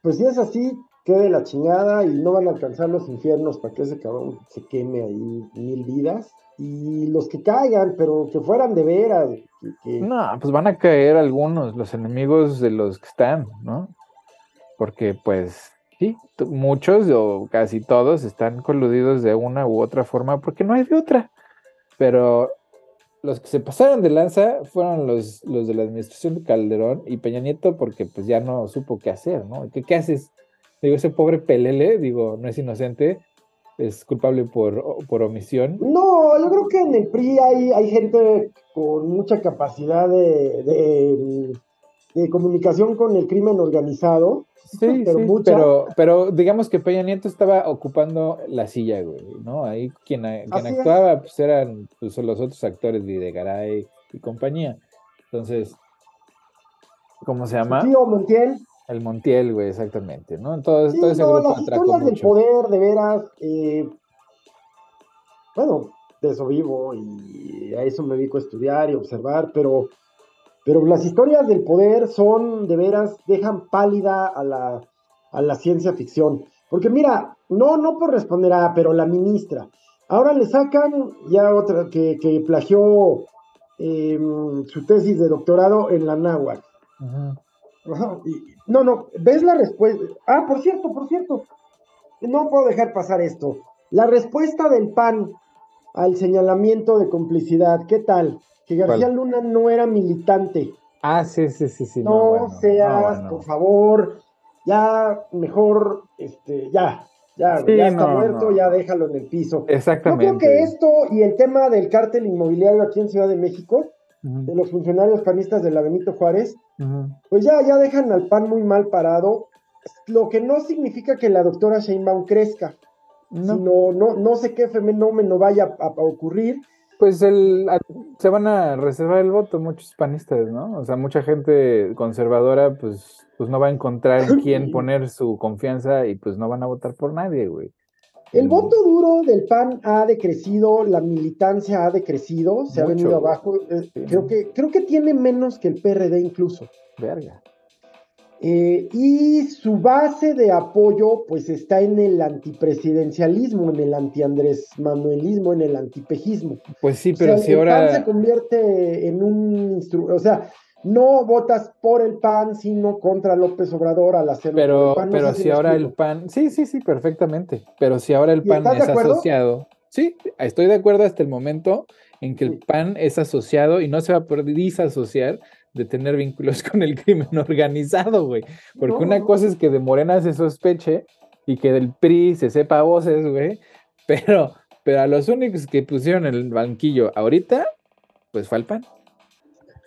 Pues si es así, quede la chingada y no van a alcanzar los infiernos para que ese cabrón se queme ahí mil vidas. Y los que caigan, pero que fueran de veras. No, pues van a caer algunos, los enemigos de los que están, ¿no? Porque pues Sí, muchos o casi todos están coludidos de una u otra forma porque no hay de otra. Pero los que se pasaron de lanza fueron los, los de la administración de Calderón y Peña Nieto porque pues ya no supo qué hacer, ¿no? ¿Qué, qué haces? Digo, ese pobre Pelele, digo, no es inocente, es culpable por, por omisión. No, yo creo que en el PRI hay, hay gente con mucha capacidad de, de comunicación con el crimen organizado Sí, pero, pero, pero, digamos que Peña Nieto estaba ocupando la silla, güey, ¿no? Ahí quien, quien actuaba pues eran pues, los otros actores, Videgaray y compañía. Entonces, ¿cómo se llama? Tío Montiel. El Montiel, güey, exactamente, ¿no? Todo, todo ese grupo las historias del poder, de veras, eh, bueno, de eso vivo y a eso me dedico a estudiar y observar, pero pero las historias del poder son, de veras, dejan pálida a la, a la ciencia ficción. Porque mira, no, no por responder a, pero la ministra. Ahora le sacan ya otra que, que plagió em, su tesis de doctorado en la náhuatl. no, no, ¿ves la respuesta? Ah, por cierto, por cierto. No puedo dejar pasar esto. La respuesta del PAN al señalamiento de complicidad, ¿qué tal? que García Luna no era militante. Ah, sí, sí, sí, sí. No, seas, por favor, ya mejor, este, ya, ya, ya está muerto, ya déjalo en el piso. Exactamente. Yo creo que esto y el tema del cártel inmobiliario aquí en Ciudad de México, de los funcionarios panistas de la Benito Juárez, pues ya, ya dejan al PAN muy mal parado, lo que no significa que la doctora Sheinbaum crezca, no. sino no, no sé qué fenómeno vaya a ocurrir, pues el, se van a reservar el voto muchos panistas, ¿no? O sea, mucha gente conservadora, pues, pues no va a encontrar en quién poner su confianza y pues no van a votar por nadie, güey. El voto duro del PAN ha decrecido, la militancia ha decrecido, se ha venido abajo. Eh, creo, que, creo que tiene menos que el PRD incluso. Verga. Eh, y su base de apoyo pues está en el antipresidencialismo, en el antiandrés manuelismo, en el antipejismo. Pues sí, pero si ahora... PAN se convierte en un instrumento, o sea, no votas por el PAN, sino contra López Obrador al hacerlo. Pero, pero si, ahora el PAN, sí, sí, sí, perfectamente, pero si ahora el PAN es asociado, sí, estoy de acuerdo hasta el momento en que el PAN es asociado y no se va a poder disasociar de tener vínculos con el crimen organizado, güey. Porque una cosa es que de Morena se sospeche y que del PRI se sepa voces, güey. Pero, pero a los únicos que pusieron el banquillo ahorita, pues fue el PAN.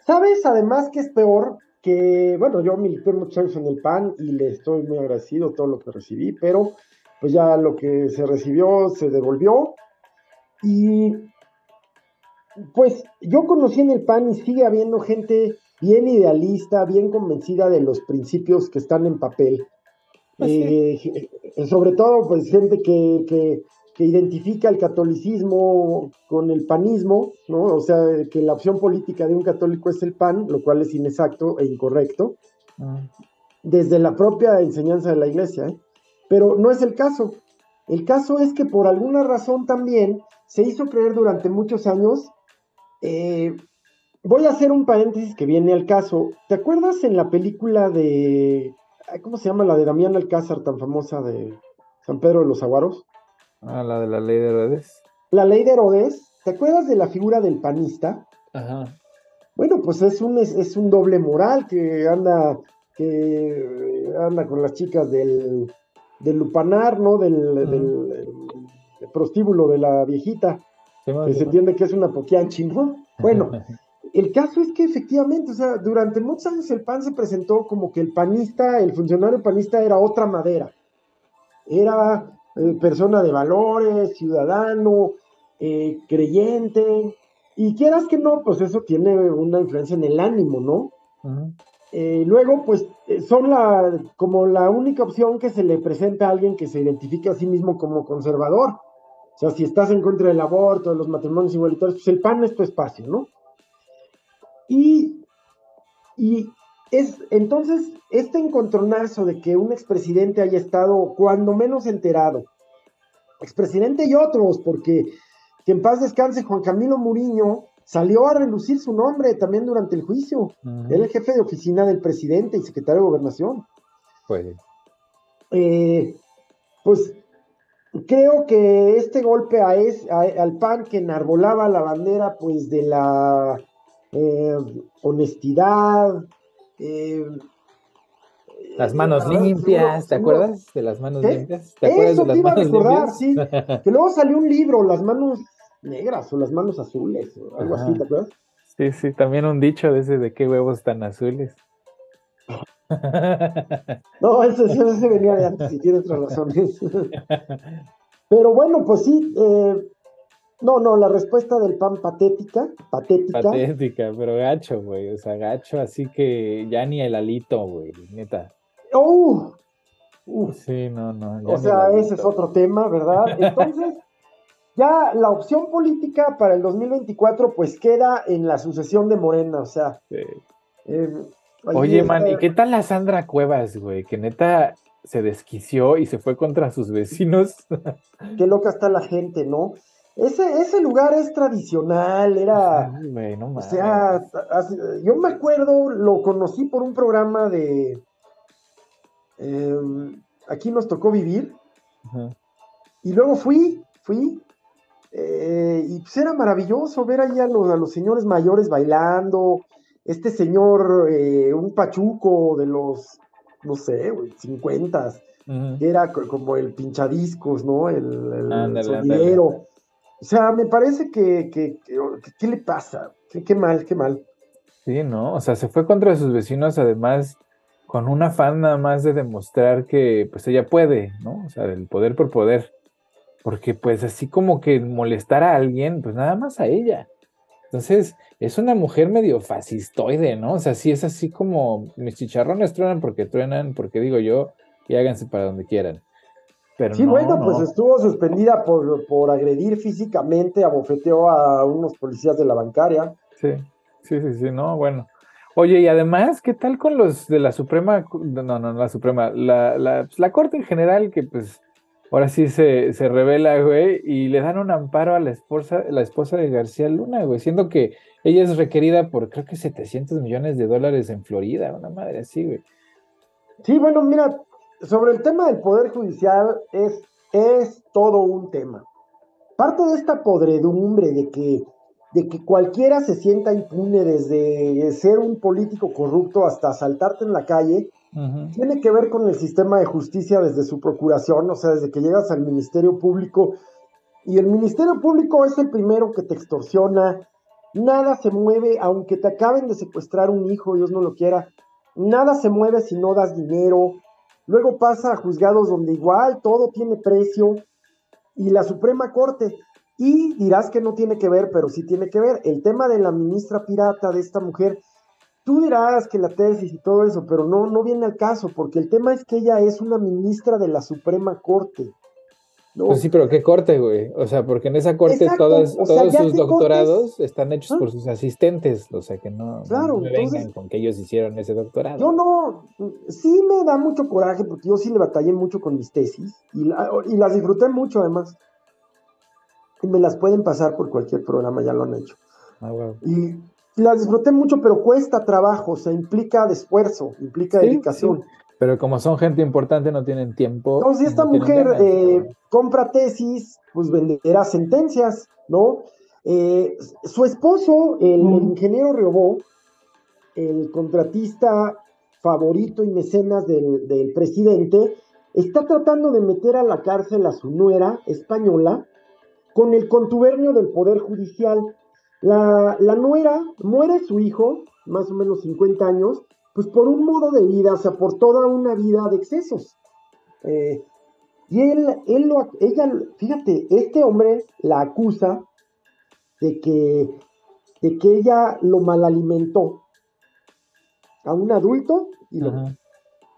¿Sabes además que es peor? Que, bueno, yo milité muchos años en el PAN y le estoy muy agradecido todo lo que recibí, pero pues ya lo que se recibió se devolvió. Y pues yo conocí en el PAN y sigue habiendo gente bien idealista, bien convencida de los principios que están en papel. Pues eh, eh, sobre todo, pues gente que, que, identifica el catolicismo con el panismo, ¿no? O sea, que la opción política de un católico es el pan, lo cual es inexacto e incorrecto, ah. desde la propia enseñanza de la iglesia, ¿eh? Pero no es el caso. El caso es que por alguna razón también se hizo creer durante muchos años, eh, voy a hacer un paréntesis que viene al caso. ¿Te acuerdas en la película de, ¿cómo se llama? La de Damián Alcázar, tan famosa de San Pedro de los Aguaros. Ah, la de la ley de Herodes. La ley de Herodes, ¿te acuerdas de la figura del panista? Ajá. Bueno, pues es un, es, un doble moral que anda, que anda con las chicas del, del lupanar, ¿no? Del, prostíbulo de la viejita, que se entiende que es una poquianchi, ¿no? Bueno, el caso es que efectivamente, o sea, durante muchos años el PAN se presentó como que el panista, el funcionario panista era otra madera. Era eh, persona de valores, ciudadano, eh, creyente, y quieras que no, pues eso tiene una influencia en el ánimo, ¿no? Eh, luego, pues son la, como la única opción que se le presenta a alguien que se identifica a sí mismo como conservador. O sea, si estás en contra del aborto, de los matrimonios igualitarios, pues el PAN es tu espacio, ¿no? Y, y es entonces este encontronazo de que un expresidente haya estado cuando menos enterado, expresidente y otros, porque que en paz descanse Juan Camilo Muriño, salió a relucir su nombre también durante el juicio. Era el jefe de oficina del presidente y secretario de gobernación. Pues. Eh, pues creo que este golpe a es, al PAN que enarbolaba la bandera pues de la eh, honestidad, eh, las manos limpias, ¿te acuerdas de las manos limpias? ¿Te acuerdas de las manos recordar, Sí, que luego salió un libro, Las manos negras o las manos azules, o algo así, ¿te acuerdas? Sí, sí, también un dicho de ese de qué huevos tan azules. no, ese, ese venía de antes, si tienes otras razones. Pero bueno, pues sí, eh, no, no, la respuesta del pan patética, patética. Patética, pero gacho, güey, o sea, gacho, así que ya ni el alito, güey, neta. ¡Oh! sí, no, no. O sea, ese es otro tema, ¿verdad? Entonces, ya la opción política para el 2024 pues queda en la sucesión de Morena, o sea. Em, Oye, man, ¿y qué tal la Sandra Cuevas, güey? Que neta se desquició y se fue contra sus vecinos. qué loca está la gente, ¿no? Ese, ese lugar es tradicional, era. o sea, yo me acuerdo, lo conocí por un programa de. Em, aquí nos tocó vivir. Y luego fui, fui, eh, y pues era maravilloso ver ahí a los, a los señores mayores bailando. Este señor, eh, un pachuco de los, no sé, 50, era como el pinchadiscos, ¿no? El, el sonidero. O sea, me parece que, que, ¿qué le pasa? Qué, mal, qué mal. Sí, ¿no? O sea, se fue contra sus vecinos, además, con un afán nada más de demostrar que, pues, ella puede, ¿no? O sea, del poder por poder. Porque pues así como que molestar a alguien, pues nada más a ella. Entonces, es una mujer medio fascistoide, ¿no? O sea, sí es así como mis chicharrones truenan porque truenan, porque digo yo, y háganse para donde quieran. Pero sí, bueno, pues estuvo suspendida por, por agredir físicamente, abofeteó a unos policías de la bancaria. Sí, sí, sí, sí, no, bueno. Oye, y además, ¿qué tal con los de la Suprema? No, no, no la Suprema, la, la, pues, la Corte en general, que pues ahora sí se, se revela, güey, y le dan un amparo a la esposa, la esposa de García Luna, güey, siendo que ella es requerida por creo que 700 millones de dólares en Florida, una madre así, güey. Sí, bueno, mira, sobre el tema del Poder Judicial es, es todo un tema. Parte de esta podredumbre de que, de que cualquiera se sienta impune desde ser un político corrupto hasta asaltarte en la calle, tiene que ver con el sistema de justicia desde su procuración, o sea, desde que llegas al Ministerio Público y el Ministerio Público es el primero que te extorsiona, nada se mueve, aunque te acaben de secuestrar un hijo, Dios no lo quiera, nada se mueve si no das dinero, luego pasa a juzgados donde igual todo tiene precio y la Suprema Corte, y dirás que no tiene que ver, pero sí tiene que ver, el tema de la ministra pirata de esta mujer, Tú dirás que la tesis y todo eso, pero no, no viene al caso, porque el tema es que ella es una ministra de la Suprema Corte. Pues sí, pero qué corte, güey. O sea, porque en esa corte todos sus doctorados están hechos por sus asistentes. O sea, que no, claro, me vengan con que ellos hicieron ese doctorado. Yo no, sí me da mucho coraje porque yo sí le batallé mucho con mis tesis y, las disfruté mucho además. Y me las pueden pasar por cualquier programa, ya lo han hecho. Ah, wow. Y las disfruté mucho, pero cuesta trabajo, o sea, implica de esfuerzo, implica dedicación. Pero como son gente importante, no tienen tiempo. Entonces, si esta mujer eh, compra tesis, pues venderá sentencias, ¿no? Eh, su esposo, el, ingeniero Reobó, el contratista favorito y mecenas del, del, presidente, está tratando de meter a la cárcel a su nuera española con el contubernio del Poder Judicial. La, la nuera muere su hijo, más o menos 50 años, pues por un modo de vida, o sea, por toda una vida de excesos. Eh, y él, él lo, ella, fíjate, este hombre la acusa de que, de que ella lo malalimentó a un adulto y lo,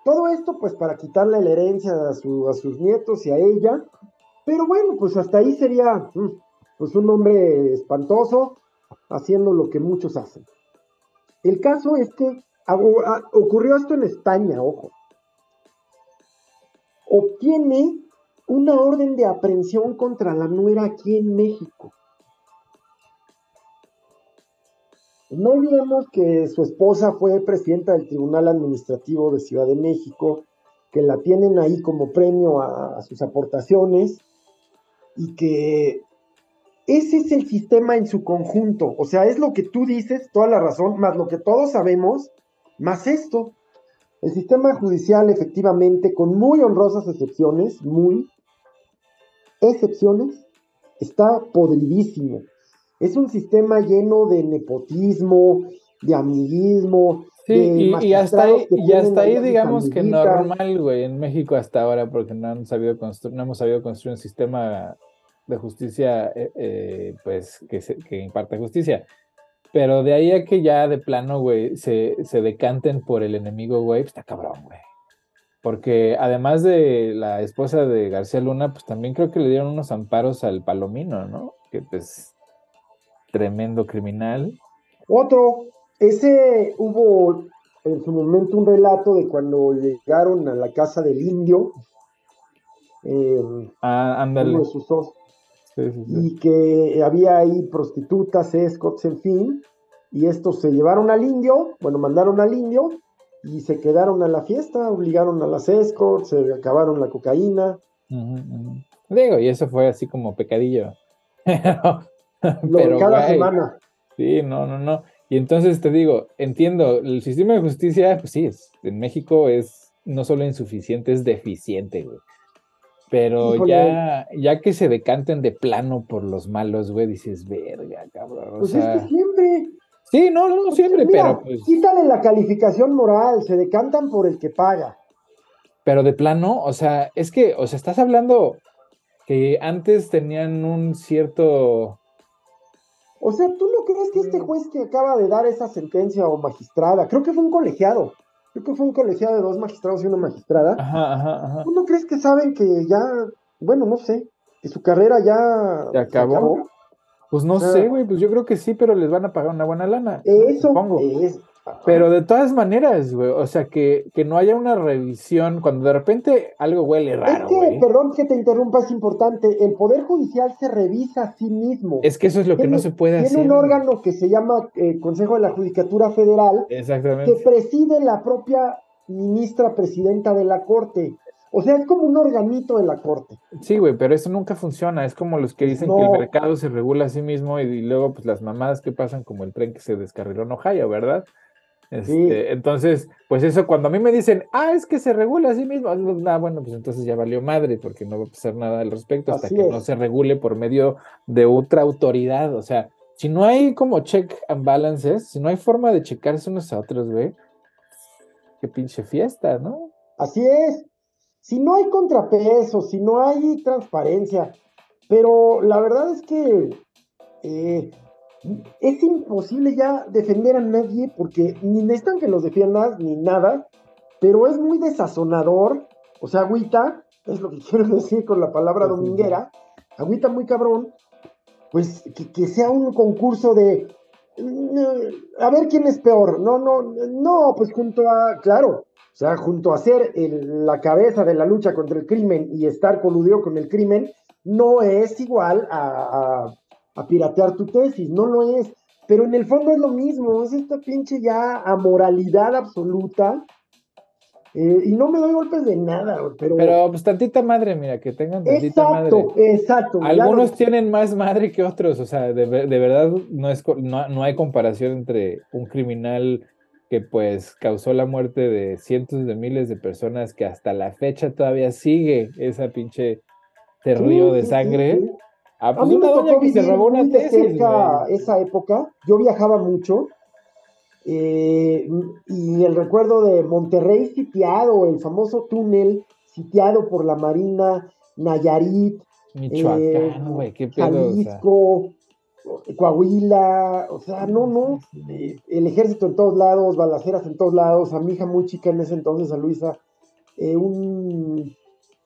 todo esto pues para quitarle la herencia a, su, a sus nietos y a ella, pero bueno, pues hasta ahí sería mm, pues un hombre espantoso haciendo lo que muchos hacen. El caso es que ocurrió esto en España, ojo. Obtiene una orden de aprehensión contra la nuera aquí en México. No olvidemos que su esposa fue presidenta del Tribunal Administrativo de Ciudad de México, que la tienen ahí como premio a, a sus aportaciones y que ese es el sistema en su conjunto. O sea, es lo que tú dices, toda la razón, más lo que todos sabemos, más esto, el sistema judicial efectivamente, con muy honrosas excepciones, muy excepciones, está podridísimo. Es un sistema lleno de nepotismo, de amiguismo. Sí, y, hasta ahí, y hasta ahí digamos que normal, güey, en México hasta ahora, porque no, han sabido construir, no hemos sabido construir un sistema de justicia, eh, eh, pues, que, que imparte justicia. Pero de ahí a que ya de plano, güey, se, se decanten por el enemigo, güey, pues está cabrón, güey. Porque además de la esposa de García Luna, pues también creo que le dieron unos amparos al Palomino, ¿no? Que pues tremendo criminal. Otro, ese hubo en su momento un relato de cuando llegaron a la casa del indio. Eh, ah, ándale y que había ahí prostitutas, escorts, en fin, y estos se llevaron al indio, bueno, mandaron al indio y se quedaron a la fiesta, obligaron a las escorts, se acabaron la cocaína. Digo, y eso fue así como pecadillo. Lo cada semana. Sí, no, no, no. Y entonces te digo, entiendo, el sistema de justicia, pues sí, es, en México es no solo insuficiente, es deficiente, güey. Pero ya, ya que se decanten de plano por los malos, güey, dices, verga, cabrón. pues es que siempre. Sí, no, no, siempre, pero pues. Quítale la calificación moral, se decantan por el que paga. Pero de plano, o sea, es que, o sea, estás hablando que antes tenían un cierto. O sea, ¿tú no crees que este juez que acaba de dar esa sentencia o magistrada, creo que fue un colegiado, creo que fue un colegiado de dos magistrados y una magistrada. Ajá, ajá, ajá. ¿Tú no crees que saben que ya, bueno, no sé, que su carrera ya ¿Se acabó? Pues no sé, güey, pues yo creo que sí, pero les van a pagar una buena lana. Eso, supongo. Es, pero de todas maneras, güey, o sea, que, que, no haya una revisión cuando de repente algo huele raro. Es que, perdón que te interrumpa, es importante, el Poder Judicial se revisa a sí mismo. Es que eso es lo que no se puede hacer. Tiene un órgano que se llama eh, Consejo de la Judicatura Federal, Exactamente. que preside la propia ministra presidenta de la Corte. O sea, es como un organito de la corte. Sí, güey, pero eso nunca funciona. Es como los que dicen que el mercado se regula a sí mismo y, luego, pues las mamadas que pasan como el tren que se descarriló en Ohio, ¿verdad? Este, entonces, pues eso, cuando a mí me dicen, ah, es que se regula a sí mismo, ah, bueno, pues entonces ya valió madre, porque no va a pasar nada al respecto hasta que no se regule por medio de otra autoridad. O sea, si no hay como check and balances, si no hay forma de checarse unos a otros, güey, qué pinche fiesta, ¿no? Así es. Si no hay contrapeso, si no hay transparencia, pero la verdad es que eh, es imposible ya defender a nadie porque ni necesitan que los defiendas ni nada, pero es muy desazonador, o sea, agüita, es lo que quiero decir con la palabra dominguera, agüita muy cabrón, pues que, sea un concurso de a ver quién es peor. No, no, no, pues junto a, claro, o sea, junto a ser la cabeza de la lucha contra el crimen y estar coludido con el crimen, no es igual a, a, piratear tu tesis, no lo es. Pero en el fondo es lo mismo, es esta pinche ya amoralidad absoluta eh, y no me doy golpes de nada, pero. Pero pues tantita madre, mira, que tengan tantita exacto, madre. Exacto, Algunos tienen más madre que otros, o sea, de, verdad no, es, no, hay comparación entre un criminal que pues causó la muerte de cientos de miles de personas que hasta la fecha todavía sigue esa pinche río de sangre. Ah, pues a mí me tocó que se robó una tesis. esa época, yo viajaba mucho eh, y el recuerdo de Monterrey sitiado, el famoso túnel sitiado por la Marina, Nayarit, Michoacán, eh, Jalisco, Coahuila, o sea, no, no, eh, el ejército en todos lados, balaceras en todos lados, a mi hija muy chica en ese entonces, a Luisa, un,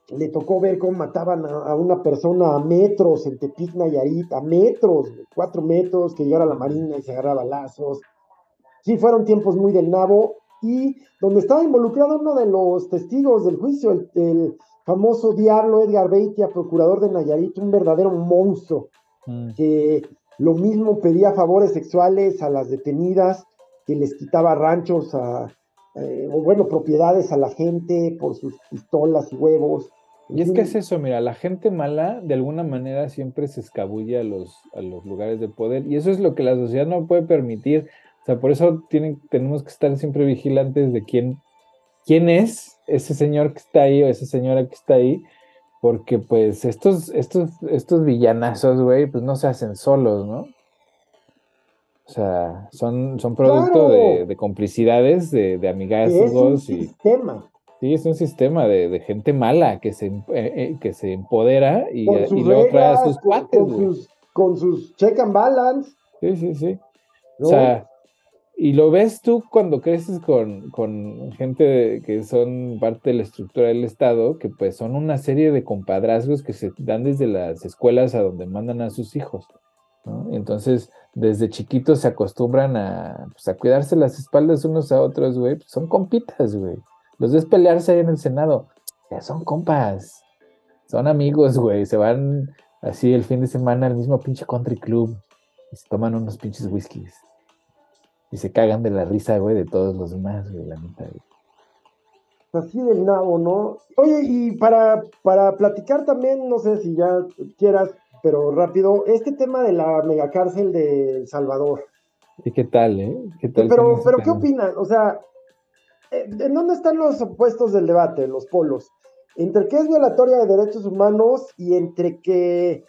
le tocó ver cómo mataban a, una persona a metros en Tepic, Nayarit, a metros, cuatro metros, que llegara la Marina y se agarraba balazos sí fueron tiempos muy del nabo y donde estaba involucrado uno de los testigos del juicio, el, famoso diablo Edgar Beitia, procurador de Nayarit, un verdadero monstruo, mm. que lo mismo pedía favores sexuales a las detenidas, que les quitaba ranchos a, eh, o bueno, propiedades a la gente por sus pistolas y huevos. Y es que es eso, mira, la gente mala de alguna manera siempre se escabulle a los, a los lugares de poder y eso es lo que la sociedad no puede permitir sea, por eso tienen, tenemos que estar siempre vigilantes de quién, quién es ese señor que está ahí o esa señora que está ahí, porque pues estos, estos, estos villanazos, güey, pues no se hacen solos, ¿no? O sea, son, son producto de, complicidades, de, de amigazgos. Es un sistema. Sí, es un sistema de, gente mala que se, eh, eh, que se empodera y, luego trae a sus cuates. Con sus, con sus check and balance. Sí, sí, sí. O sea, y lo ves tú cuando creces con, con, gente que son parte de la estructura del Estado, que pues son una serie de compadrazgos que se dan desde las escuelas a donde mandan a sus hijos. Entonces, desde chiquitos se acostumbran a, pues, a cuidarse las espaldas unos a otros, güey. Pues, son compitas, güey. Los ves pelearse ahí en el Senado. Ya son compas. Son amigos, güey. Se van así el fin de semana al mismo pinche country club. Y se toman unos pinches whiskies. Y se cagan de la risa, güey, de todos los demás, güey, la mitad, Así del nabo, ¿no? Oye, y para, para platicar también, no sé si ya quieras, pero rápido, este tema de la megacárcel de El Salvador. ¿Y qué tal, eh? ¿Qué tal pero, pero ¿qué opinan? O sea, ¿en dónde están los opuestos del debate, los polos? Entre qué es violatoria de derechos humanos y entre que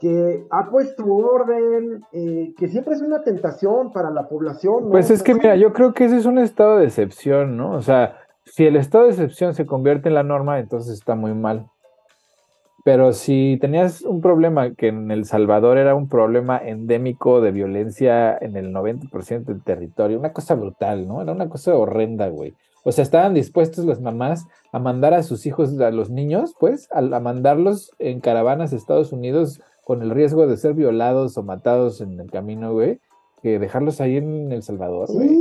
que ha puesto orden, eh, que siempre es una tentación para la población. Pues es que, mira, yo creo que ese es un estado de excepción, ¿no? O sea, si el estado de excepción se convierte en la norma, entonces está muy mal. Pero si tenías un problema que en El Salvador era un problema endémico de violencia en el 90% del territorio, una cosa brutal, ¿no? Era una cosa horrenda, güey. O sea, estaban dispuestos las mamás a mandar a sus hijos, a los niños, pues, a mandarlos en caravanas a Estados Unidos con el riesgo de ser violados o matados en el camino, güey, que dejarlos ahí en El Salvador, güey.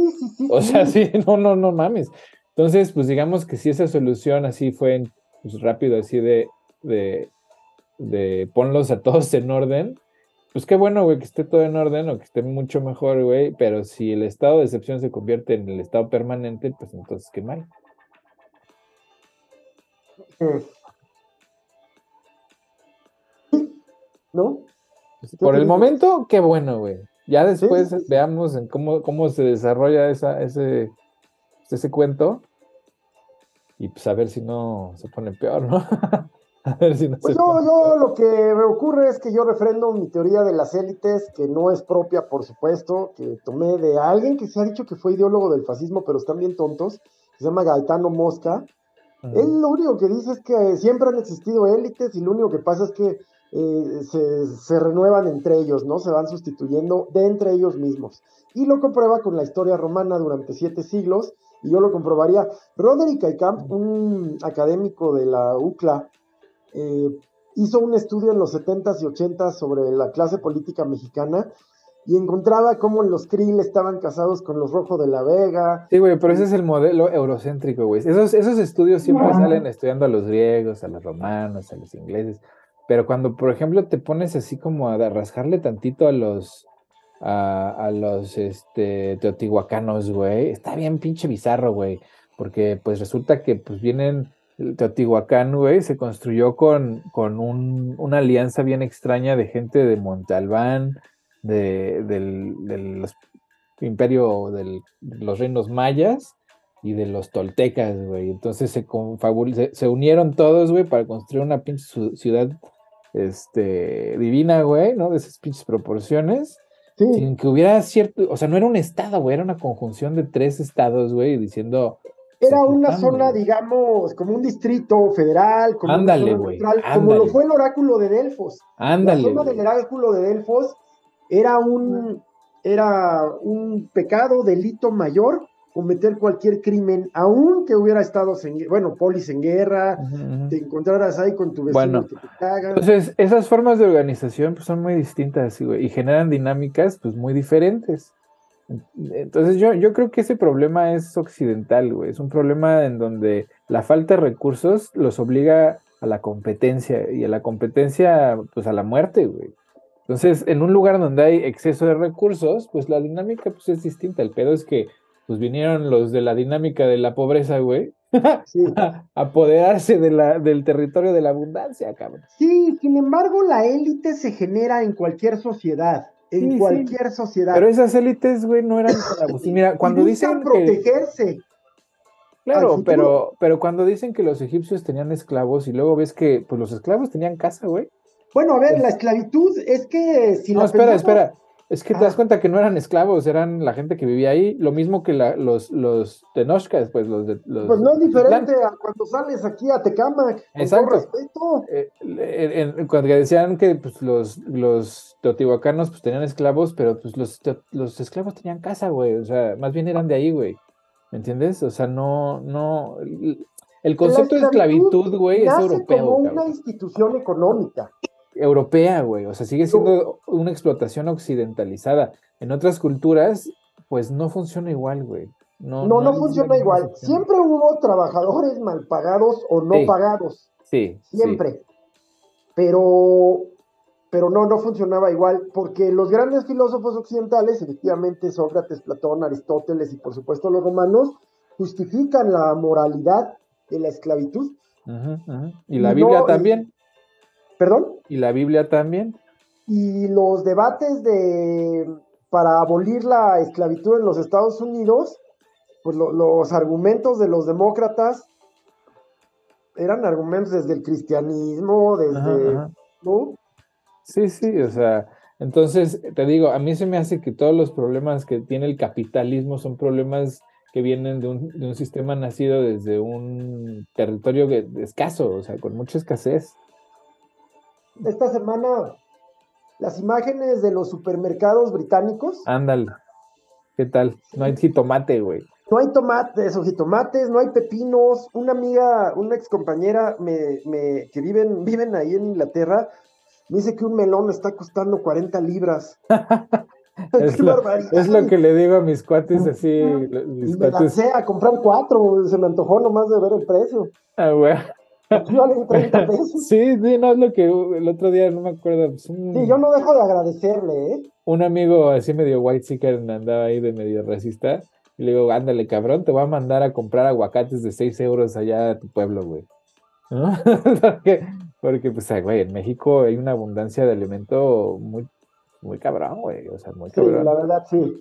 O sea, sí, no, no, no mames. Entonces, pues digamos que si esa solución así fue pues, rápido, así de, de, de ponlos a todos en orden, pues qué bueno, güey, que esté todo en orden o que esté mucho mejor, güey, pero si el estado de excepción se convierte en el estado permanente, pues entonces qué mal. Mm. ¿no? Pues, por el momento, qué bueno, güey. Ya después veamos en cómo, cómo se desarrolla esa, ese, ese cuento. Y pues a ver si no se pone peor, ¿no? a ver si no pues yo, yo lo que me ocurre es que yo refrendo mi teoría de las élites, que no es propia, por supuesto, que tomé de alguien que se ha dicho que fue ideólogo del fascismo, pero están bien tontos, se llama Gaetano Mosca. Él lo único que dice es que siempre han existido élites y lo único que pasa es que eh, se, renuevan entre ellos, ¿no? Se van sustituyendo de entre ellos mismos. Y lo comprueba con la historia romana durante siete siglos, y yo lo comprobaría. Roderick Aykamp, un académico de la UCLA, eh, hizo un estudio en los 70s y 80s sobre la clase política mexicana y encontraba cómo los Krill estaban casados con los Rojo de la Vega. Sí, güey, pero ese es el modelo eurocéntrico, güey. Esos, esos estudios siempre salen estudiando a los griegos, a los romanos, a los ingleses. Pero cuando, por ejemplo, te pones así como a rascarle tantito a los a, a los este, teotihuacanos, güey, está bien pinche bizarro, güey. Porque pues resulta que pues vienen Teotihuacán, güey, se construyó con, con un, una alianza bien extraña de gente de Monte Albán, de, del, imperio de los reinos mayas y de los toltecas, güey. Entonces se, se, se unieron todos, güey, para construir una pinche ciudad este, divina, güey, ¿no? De esas pinches proporciones. Sin que hubiera cierto, o sea, no era un estado, güey, era una conjunción de tres estados, güey, diciendo, era una zona, digamos, como un distrito federal, como, ándale, como lo fue el oráculo de Delfos. Ándale. La zona del oráculo de Delfos era un, era un pecado, delito mayor, cometer cualquier crimen, aunque hubiera estado, en, bueno, polis en guerra, te encontraras ahí con tu vecino bueno, que te cagan. Entonces, esas formas de organización pues, son muy distintas, güey, y generan dinámicas pues muy diferentes. Entonces yo, yo creo que ese problema es occidental, güey. Es un problema en donde la falta de recursos los obliga a la competencia y a la competencia, pues a la muerte, güey. Entonces, en un lugar donde hay exceso de recursos, pues la dinámica pues es distinta. El pedo es que pues vinieron los de la dinámica de la pobreza, güey, a apoderarse de la, del territorio de la abundancia, cabrón. Sí, sin embargo, la élite se genera en cualquier sociedad en cualquier sociedad. Pero esas élites, güey, no eran Mira, cuando dicen protegerse. Claro, pero, pero cuando dicen que los egipcios tenían esclavos y luego ves que pues los esclavos tenían casa, güey. Bueno, a ver, pues la esclavitud es que si No, espera, espera. Es que te das ah. cuenta que no eran esclavos, eran la gente que vivía ahí, lo mismo que la, los, los tenochcas, pues los de los. Pues no es diferente a cuando sales aquí a Tecamac. Exacto. respeto. Eh, cuando decían que pues, los, los teotihuacanos pues, tenían esclavos, pero pues los, los esclavos tenían casa, güey. O sea, más bien eran de ahí, güey. ¿Me entiendes? O sea, no, no. El concepto de esclavitud, güey, es europeo. Como una institución económica europea, güey. O sea, sigue siendo una explotación occidentalizada. En otras culturas, pues no funciona igual, güey. No, no, no, funciona igual. Siempre hubo trabajadores mal pagados o no pagados. Sí. Siempre. Pero, pero no, no funcionaba igual, porque los grandes filósofos occidentales, efectivamente Sócrates, Platón, Aristóteles y por supuesto los romanos, justifican la moralidad de la esclavitud. Y la Biblia también. ¿Perdón? Y la Biblia también. Y los debates de para abolir la esclavitud en los Estados Unidos, pues los argumentos de los demócratas eran argumentos desde el cristianismo, desde... Sí, sí, o sea, entonces te digo, a mí se me hace que todos los problemas que tiene el capitalismo son problemas que vienen de un, de un sistema nacido desde un territorio escaso, o sea, con mucha escasez esta semana las imágenes de los supermercados británicos. Ándale. ¿Qué tal? No hay jitomate, güey. No hay tomates o jitomates, no hay pepinos. Una amiga, una ex compañera me, me, que viven, viven ahí en Inglaterra, me dice que un melón está costando 40 libras. es, lo, es, lo, que le digo a mis cuates así. Mis me cuates. a comprar cuatro, se me antojó nomás de ver el precio. Ah, güey. Sí, sí, no es lo que el otro día no me acuerdo. Pues, sí, yo no dejo de agradecerle, ¿eh? Un amigo así medio white seeker andaba ahí de medio racista. Y le digo, ándale, cabrón, te voy a mandar a comprar aguacates de 6 euros allá a tu pueblo, güey. porque, porque, pues, güey, en México hay una abundancia de alimento muy, muy cabrón, güey. O sea, muy cabrón. Sí, la verdad, sí.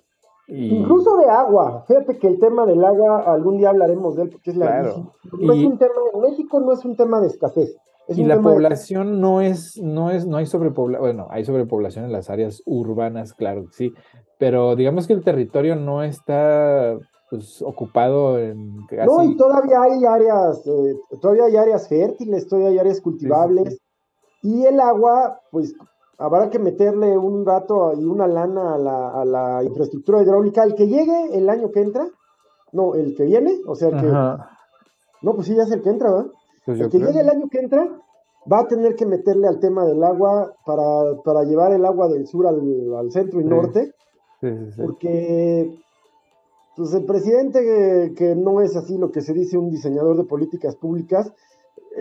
Incluso de agua. Fíjate que el tema del agua, algún día hablaremos de él, porque es la no es un tema, en México no es un tema de escasez. y la población no es, no es, no hay sobrepoblación, bueno, hay sobrepoblación en las áreas urbanas, claro que sí, pero digamos que el territorio no está pues ocupado en No, y todavía hay áreas, eh, todavía hay áreas fértiles, todavía hay áreas cultivables, y el agua, pues habrá que meterle un rato y una lana a la, infraestructura hidráulica. El que llegue el año que entra, No, el que viene, o sea que. No, pues sí, ya es el que entra, ¿verdad? Pues el que llegue el año que entra va a tener que meterle al tema del agua para, llevar el agua del sur al, centro y norte. Sí, sí, porque pues el presidente que, no es así lo que se dice un diseñador de políticas públicas,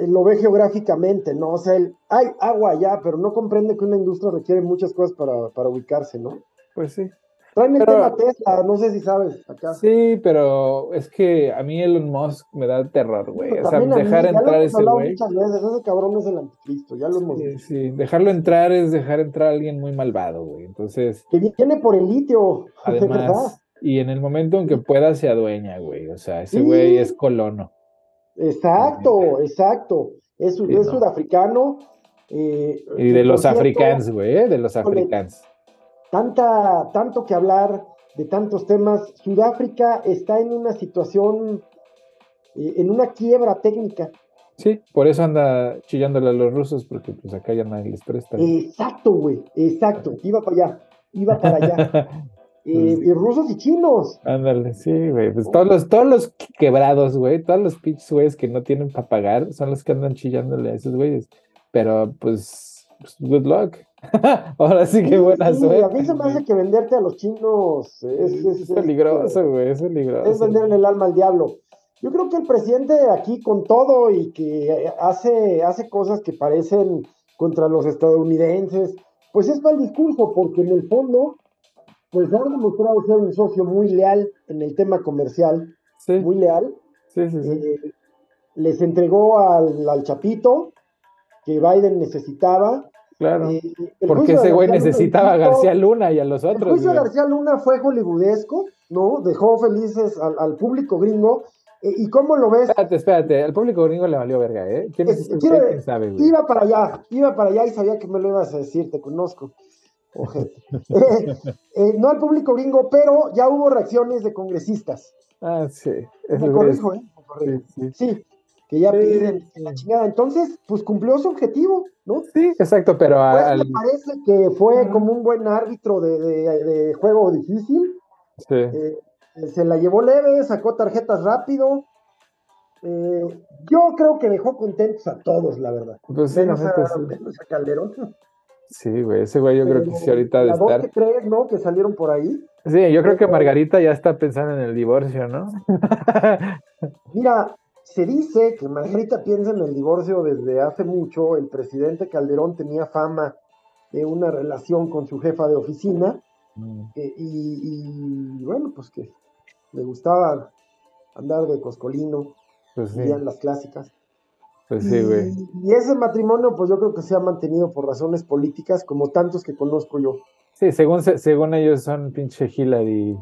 lo ve geográficamente, ¿no? O sea, hay agua allá, pero no comprende que una industria requiere muchas cosas para, para ubicarse, ¿no? Pues sí. Traen el tema Tesla, no sé si sabes, acá. Sí, pero es que a mí Elon Musk me da terror, güey. O sea, dejar entrar ese güey. muchas veces, ese cabrón es el anticristo, ya lo hemos sí, Sí, dejarlo entrar es dejar entrar a alguien muy malvado, güey. Entonces. Que viene por el litio, además, verdad. Y en el momento en que pueda se adueña, güey. O sea, ese güey es colono. Exacto, exacto. Es, sudafricano. Eh, y de los africanos, güey, ¿eh? de los africanos tanta, tanto que hablar de tantos temas. Sudáfrica está en una situación, eh, en una quiebra técnica. Sí, por eso anda chillándole a los rusos, porque pues acá ya nadie les presta. Exacto, güey, exacto. Iba para allá, iba para allá. Eh, y rusos y chinos. Ándale, sí, güey. Pues todos los, todos los quebrados, güey, todos los pinches güeyes que no tienen para pagar son los que andan chillándole a esos güeyes. Pero pues, pues good luck. Ahora sí que buena suerte. A mí se me hace que venderte a los chinos es, peligroso, güey, es peligroso. Es venderle el alma al diablo. Yo creo que el presidente aquí con todo y que hace, hace cosas que parecen contra los estadounidenses, pues es mal discurso, porque en el fondo, pues ha demostrado ser un socio muy leal en el tema comercial, muy leal. Sí, sí, sí. Eh, les entregó al, al Chapito que Biden necesitaba, Claro. Eh, porque ese güey necesitaba a García Luna y a los otros. El juicio de García Luna fue hollywoodesco, ¿no? Dejó felices al, público gringo. Eh, ¿Y cómo lo ves? Espérate, espérate, al público gringo le valió verga, ¿eh? ¿Quién, es, ¿quién sabe, güey? Iba para allá, iba para allá y sabía que me lo ibas a decir, te conozco. Eh, no al público gringo, pero ya hubo reacciones de congresistas. Ah, sí. Me corrijo, ¿eh? Me sí. sí que ya piden la chingada. Entonces, pues cumplió su objetivo, ¿no? Sí, exacto, pero Me parece que fue como un buen árbitro de, juego difícil. Sí. Eh, se la llevó leve, sacó tarjetas rápido. Eh, yo creo que dejó contentos a todos, la verdad. Pues sí, menos, a, sí. Calderón. Sí, güey, ese güey yo creo que sí ahorita de estar. que crees, ¿no? Que salieron por ahí. Sí, yo creo que Margarita ya está pensando en el divorcio, ¿no? Mira, se dice que Margarita piensa en el divorcio desde hace mucho. El presidente Calderón tenía fama de una relación con su jefa de oficina. Mm. Eh, y, bueno, pues que le gustaba andar de coscolino. Pues las clásicas. Pues sí, güey. Y, ese matrimonio, pues yo creo que se ha mantenido por razones políticas, como tantos que conozco yo. Sí, según, según ellos son pinche Hillary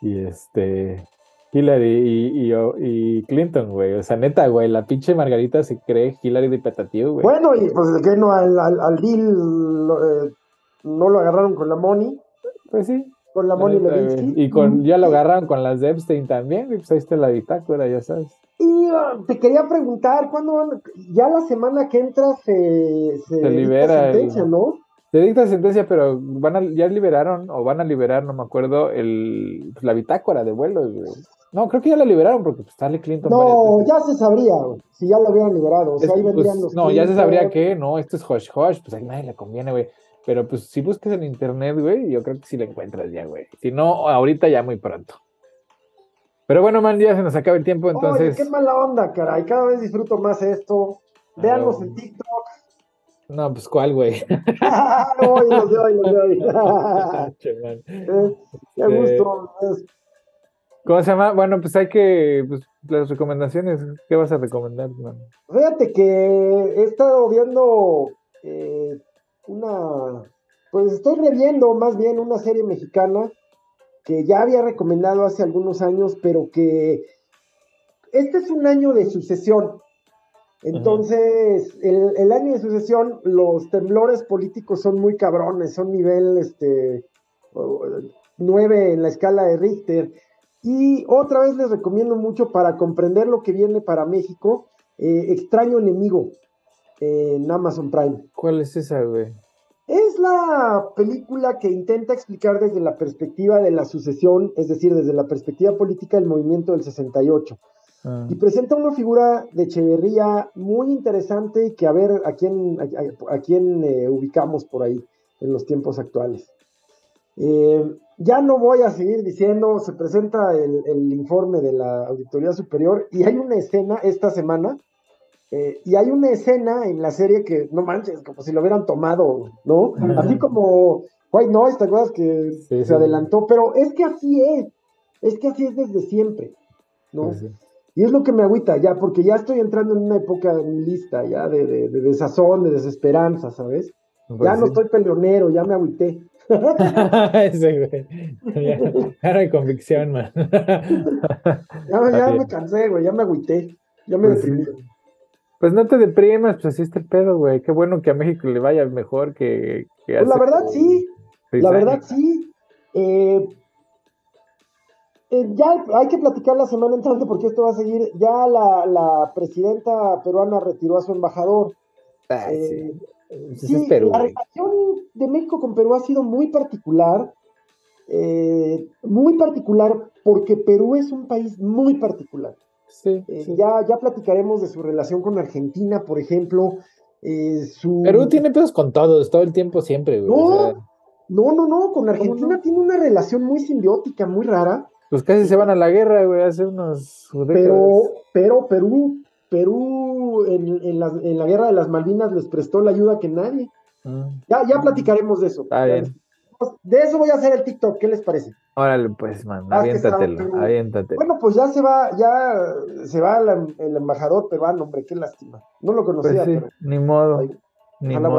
y este Hillary y, y, Clinton, güey. O sea, neta, güey, la pinche Margarita se cree Hillary de petativo, güey. Bueno, y pues que no, al, al, Bill eh, no lo agarraron con la Money. Pues sí. Con la Money Levinsky. Y con, ya lo agarraron con las de Epstein también, güey. Pues ahí está la bitácora, ya sabes. Y ah, te quería preguntar, ¿cuándo van? Ya la semana que entra se, se, libera. Sentencia, ¿no? Se dicta sentencia, pero van a, ya liberaron, o van a liberar, no me acuerdo, el, pues, la bitácora de vuelos, güey. No, creo que ya la liberaron porque pues, Stanley Clinton. No, ya se sabría, si ya la habían liberado. O sea, ahí vendrían pues, los. No, ya se sabría que no, esto es hush hush, pues a nadie le conviene, güey. Pero pues si buscas en internet, güey, yo creo que sí la encuentras ya, güey. Si no, ahorita ya muy pronto. Pero bueno, man, ya se nos acaba el tiempo, entonces. Oye, qué mala onda, caray. Cada vez disfruto más esto. Veanlos en TikTok. No, pues cuál, güey. no, los de hoy, los de hoy. Qué gusto. ¿Cómo se llama? Bueno, pues hay que, pues, las recomendaciones, ¿qué vas a recomendar? Fíjate que he estado viendo eh, una, pues estoy reviendo más bien una serie mexicana que ya había recomendado hace algunos años, pero que este es un año de sucesión. Entonces, el, el, año de sucesión, los temblores políticos son muy cabrones, son nivel este, 9 en la escala de Richter. Y otra vez les recomiendo mucho para comprender lo que viene para México, eh, Extraño Enemigo en Amazon Prime. ¿Cuál es esa, güey? Es la película que intenta explicar desde la perspectiva de la sucesión, es decir, desde la perspectiva política del movimiento del 68. Ah. Y presenta una figura de Echeverría muy interesante y que a ver a quién, a, a quién eh, ubicamos por ahí en los tiempos actuales. Eh, ya no voy a seguir diciendo, se presenta el, el informe de la Auditoría Superior y hay una escena esta semana eh, y hay una escena en la serie que, no manches, como si lo hubieran tomado, ¿no? Así como White Noise, ¿te acuerdas que Sí, se sí. adelantó? Pero es que así es, es que así es desde siempre, ¿no? Sí. Y es lo que me agüita ya, porque ya estoy entrando en una época lista, ya de, de, de desazón, de desesperanza, ¿sabes? Pues ya no estoy peleonero, ya me agüité. Ese güey. No hay convicción, man. Ya, ya me cansé, güey, ya me agüité, ya me Pues deprimí. Pues no te deprimas, pues así está el pedo, güey. Qué bueno que a México le vaya mejor que, que Pues la verdad sí, la verdad años. sí. Eh, eh, ya hay que platicar la semana entrante porque esto va a seguir. Ya la, la presidenta peruana retiró a su embajador. Ah, sí. Eh, sí, es Perú, la relación de México con Perú ha sido muy particular. eh, muy particular porque Perú es un país muy particular. Sí, Eh, sí. ya, ya platicaremos de su relación con Argentina, por ejemplo. eh, su... Perú tiene pedos con todos, todo el tiempo, siempre, güey. o No, sea, no, no, no, con Argentina no? tiene una relación muy simbiótica, muy rara, pues casi se van a la guerra, güey, hace unos pero, pero Perú, Perú en, en la, en la guerra de las Malvinas les prestó la ayuda que nadie. Mm, Ya, ya platicaremos de eso. Está bien. De eso voy a hacer el TikTok, ¿qué les parece? Órale, pues, man, aviéntatelo, aviéntatelo. Bueno, pues ya se va, ya se va la- el embajador peruano, hombre, qué lástima. No lo Pues conocía, sí, pero ni modo, Ay, ni modo.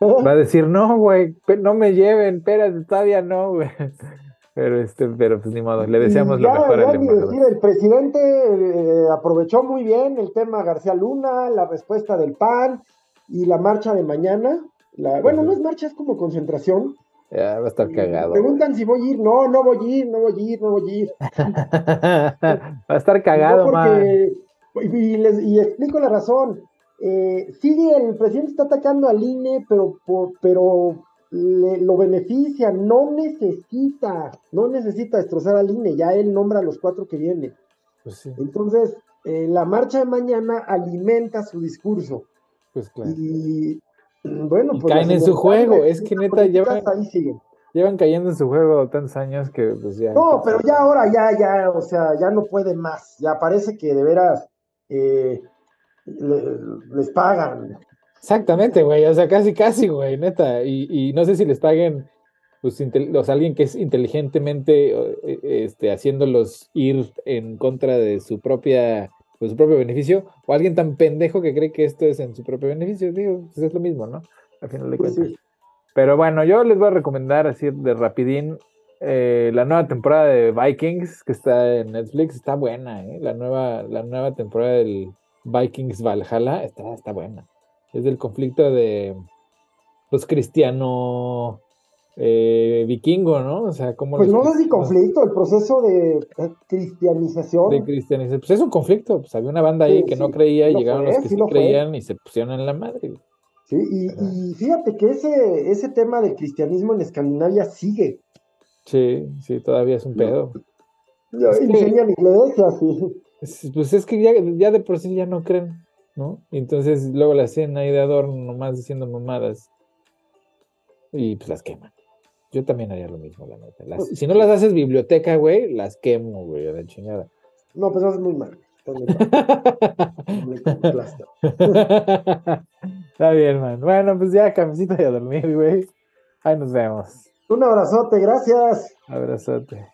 vuelva. Va a decir, no, güey, no me lleven, espérate, todavía no, güey. Pero este, pero pues ni modo, le deseamos lo mejor ya al embajador. decir, el presidente eh, aprovechó muy bien el tema García Luna, la respuesta del PAN y la marcha de mañana. La, bueno, no es marcha, es como concentración. Ya va a estar cagado. Preguntan si voy a ir. No, no voy a ir, no voy a ir, no voy a ir. va a estar cagado, No, man. y, les, y explico la razón. Eh, sí, el presidente está atacando al INE, pero, por- pero le- lo beneficia, no necesita, no necesita destrozar al INE, ya él nombra a los cuatro que vienen. Pues sí, Entonces, eh, la marcha de mañana alimenta su discurso. pues claro. Y bueno, Y pues. caen en su juego, es que neta llevan-. Llevan cayendo en su juego tantos años que pues ya. No, pero ya ahora, ya, ya, o sea, ya no puede más. Ya parece que de veras eh, le- les pagan. Exactamente, güey, o sea, casi, casi, güey, neta. Y, y no sé si les paguen, pues, intel- o sea, alguien que es inteligentemente, eh, este, haciéndolos ir en contra de su propia, de su propio beneficio, o alguien tan pendejo que cree que esto es en su propio beneficio. Digo, pues es lo mismo, ¿no? Al final de Pues cuentas. sí. Pero bueno, yo les voy a recomendar así de rapidín eh, la nueva temporada de Vikings que está en Netflix. Está buena, ¿eh? La nueva, la nueva temporada del Vikings Valhalla está, está buena. Es del conflicto de los cristiano eh, vikingo, ¿no? O sea, como Pues no si cristianos conflicto, el proceso de eh, cristianización. de cristianización. Pues es un conflicto, pues había una banda ahí Sí, que no sí, creía y lo llegaron fue, los que sí sí fue. creían y se pusieron en la madre. Sí, y, y fíjate que ese, ese tema del cristianismo en Escandinavia sigue. Sí, sí, todavía es un pedo. Ya Es que- Enseñan iglesias y Es- Pues es que ya, ya de por sí ya no creen, ¿no? Y entonces luego la hacen ahí de adorno, nomás diciendo mamadas. Y pues las queman. Yo también haría lo mismo, la neta. Las- si no las haces biblioteca, güey, las quemo, güey, a la chingada. no, pues eso es muy mal. Está bien, man. Bueno, pues ya, camisita y a dormir, güey. Ahí nos vemos. Un abrazote, gracias. Abrazote.